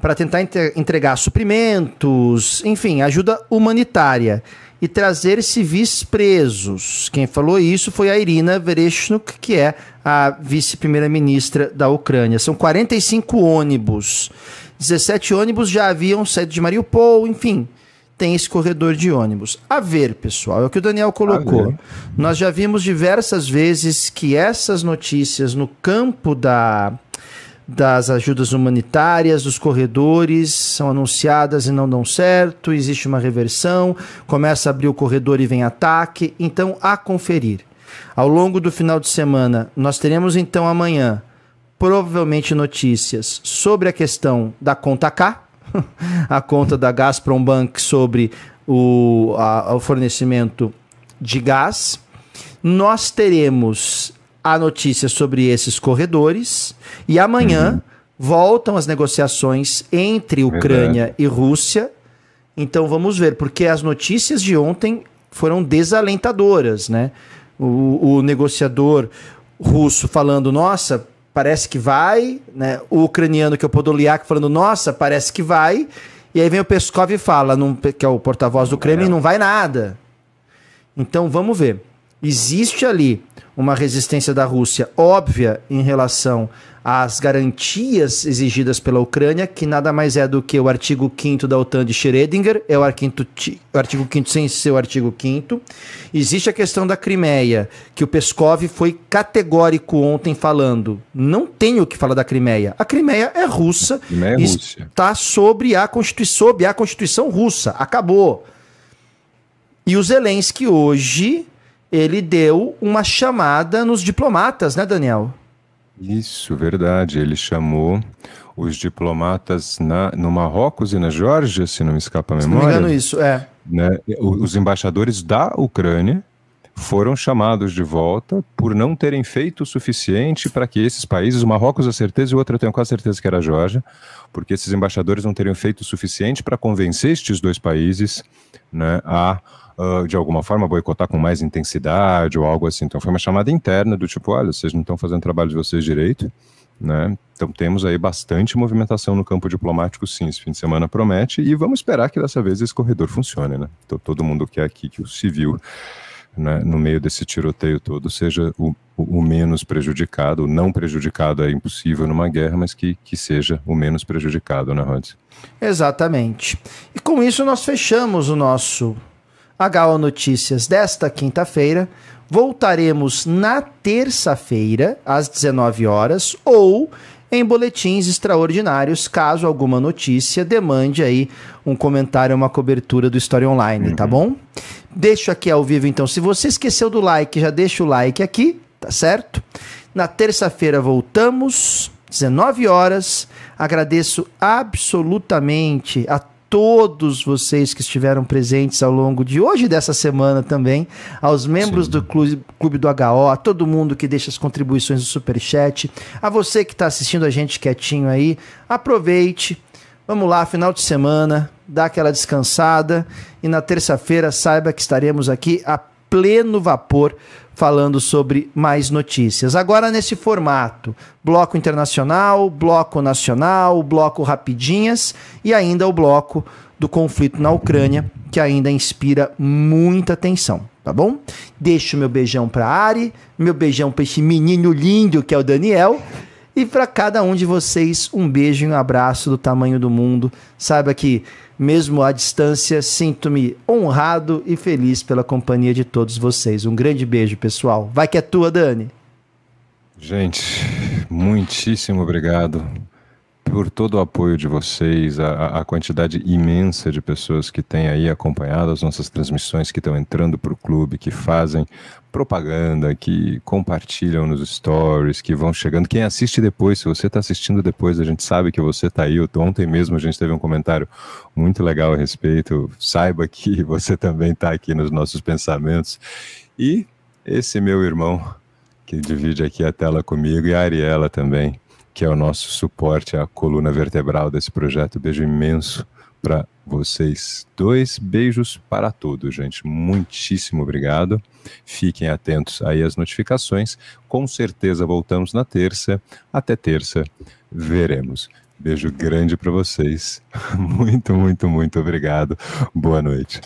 para tentar entre- entregar suprimentos, enfim, ajuda humanitária e trazer civis presos. Quem falou isso foi a Irina Vereshchuk, que é a vice-primeira-ministra da Ucrânia. São 45 ônibus. 17 ônibus já haviam saído de Mariupol, enfim, tem esse corredor de ônibus. A ver, pessoal, é o que o Daniel colocou. Nós já vimos diversas vezes que essas notícias no campo da das ajudas humanitárias, dos corredores são anunciadas e não dão certo, existe uma reversão, começa a abrir o corredor e vem ataque, então a conferir. Ao longo do final de semana, nós teremos então amanhã provavelmente notícias sobre a questão da conta K, a conta da Gazprom Bank sobre o, a, o fornecimento de gás. Nós teremos a notícia sobre esses corredores e amanhã uhum. voltam as negociações entre Ucrânia e Rússia. Então vamos ver, porque as notícias de ontem foram desalentadoras, né? O, o negociador russo falando, nossa, parece que vai, né? O ucraniano que é o Podolyak falando, nossa, parece que vai. E aí vem o Peskov e fala, que é o porta-voz do Kremlin, não vai nada. Então vamos ver. Existe ali uma resistência da Rússia óbvia em relação às garantias exigidas pela Ucrânia, que nada mais é do que o artigo 5 da OTAN de Schrödinger, é o artigo, o artigo 5 sem ser o artigo 5 Existe a questão da Crimeia, que o Peskov foi categórico ontem falando. Não tem o que falar da Crimeia. A Crimeia é russa. Crimeia é Está sobre a, Constituição, sobre a Constituição russa. Acabou. E o Zelensky hoje ele deu uma chamada nos diplomatas, né, Daniel? Isso, verdade. Ele chamou os diplomatas na, no Marrocos e na Geórgia, se não me escapa a memória. Se não me engano, isso, é. Né, os embaixadores da Ucrânia foram chamados de volta por não terem feito o suficiente para que esses países, o Marrocos a certeza e o outro eu tenho quase certeza que era a Geórgia, porque esses embaixadores não teriam feito o suficiente para convencer estes dois países né, a uh, de alguma forma, boicotar com mais intensidade ou algo assim. Então foi uma chamada interna do tipo, olha, vocês não estão fazendo o trabalho de vocês direito, né? Então temos aí bastante movimentação no campo diplomático, sim. Esse fim de semana promete e vamos esperar que dessa vez esse corredor funcione, né? Então, todo mundo quer aqui que o civil, né, no meio desse tiroteio todo, seja o, o, menos prejudicado. O não prejudicado é impossível numa guerra, mas que, que seja o menos prejudicado, né, Rods? Exatamente. E com isso nós fechamos o nosso HO Notícias desta quinta-feira. Voltaremos na terça-feira, às 19 horas, ou em boletins extraordinários, caso alguma notícia demande aí um comentário, uma cobertura do História Online, tá uhum. bom? Deixo aqui ao vivo, então. Se você esqueceu do like, já deixa o like aqui, tá certo? Na terça-feira voltamos, 19 horas. Agradeço absolutamente a todos vocês que estiveram presentes ao longo de hoje e dessa semana também, aos membros Sim. do clube, clube, do HO, a todo mundo que deixa as contribuições do Superchat, a você que está assistindo a gente quietinho aí, aproveite, vamos lá, final de semana, dá aquela descansada e na terça-feira saiba que estaremos aqui a pleno vapor falando sobre mais notícias. Agora nesse formato: bloco internacional, bloco nacional, bloco rapidinhas e ainda o bloco do conflito na Ucrânia, que ainda inspira muita atenção, tá bom? Deixo meu beijão para Ari, meu beijão para esse menino lindo que é o Daniel. E para cada um de vocês, um beijo e um abraço do tamanho do mundo. Saiba que mesmo à distância, sinto-me honrado e feliz pela companhia de todos vocês. Um grande beijo, pessoal. Vai que é tua, Dani. Gente, muitíssimo obrigado por todo o apoio de vocês, a, a, quantidade imensa de pessoas que têm aí acompanhado as nossas transmissões, que estão entrando para o clube, que fazem propaganda, que compartilham nos stories, que vão chegando. Quem assiste depois, se você está assistindo depois, a gente sabe que você está aí. Ontem mesmo a gente teve um comentário muito legal a respeito. Saiba que você também está aqui nos nossos pensamentos. E esse meu irmão, que divide aqui a tela comigo, e a Ariela também que é o nosso suporte à coluna vertebral desse projeto. Beijo imenso para vocês dois. Beijos para todos, gente. Muitíssimo obrigado. Fiquem atentos aí às notificações. Com certeza voltamos na terça. Até terça, veremos. Beijo grande para vocês. Muito, muito, muito obrigado. Boa noite.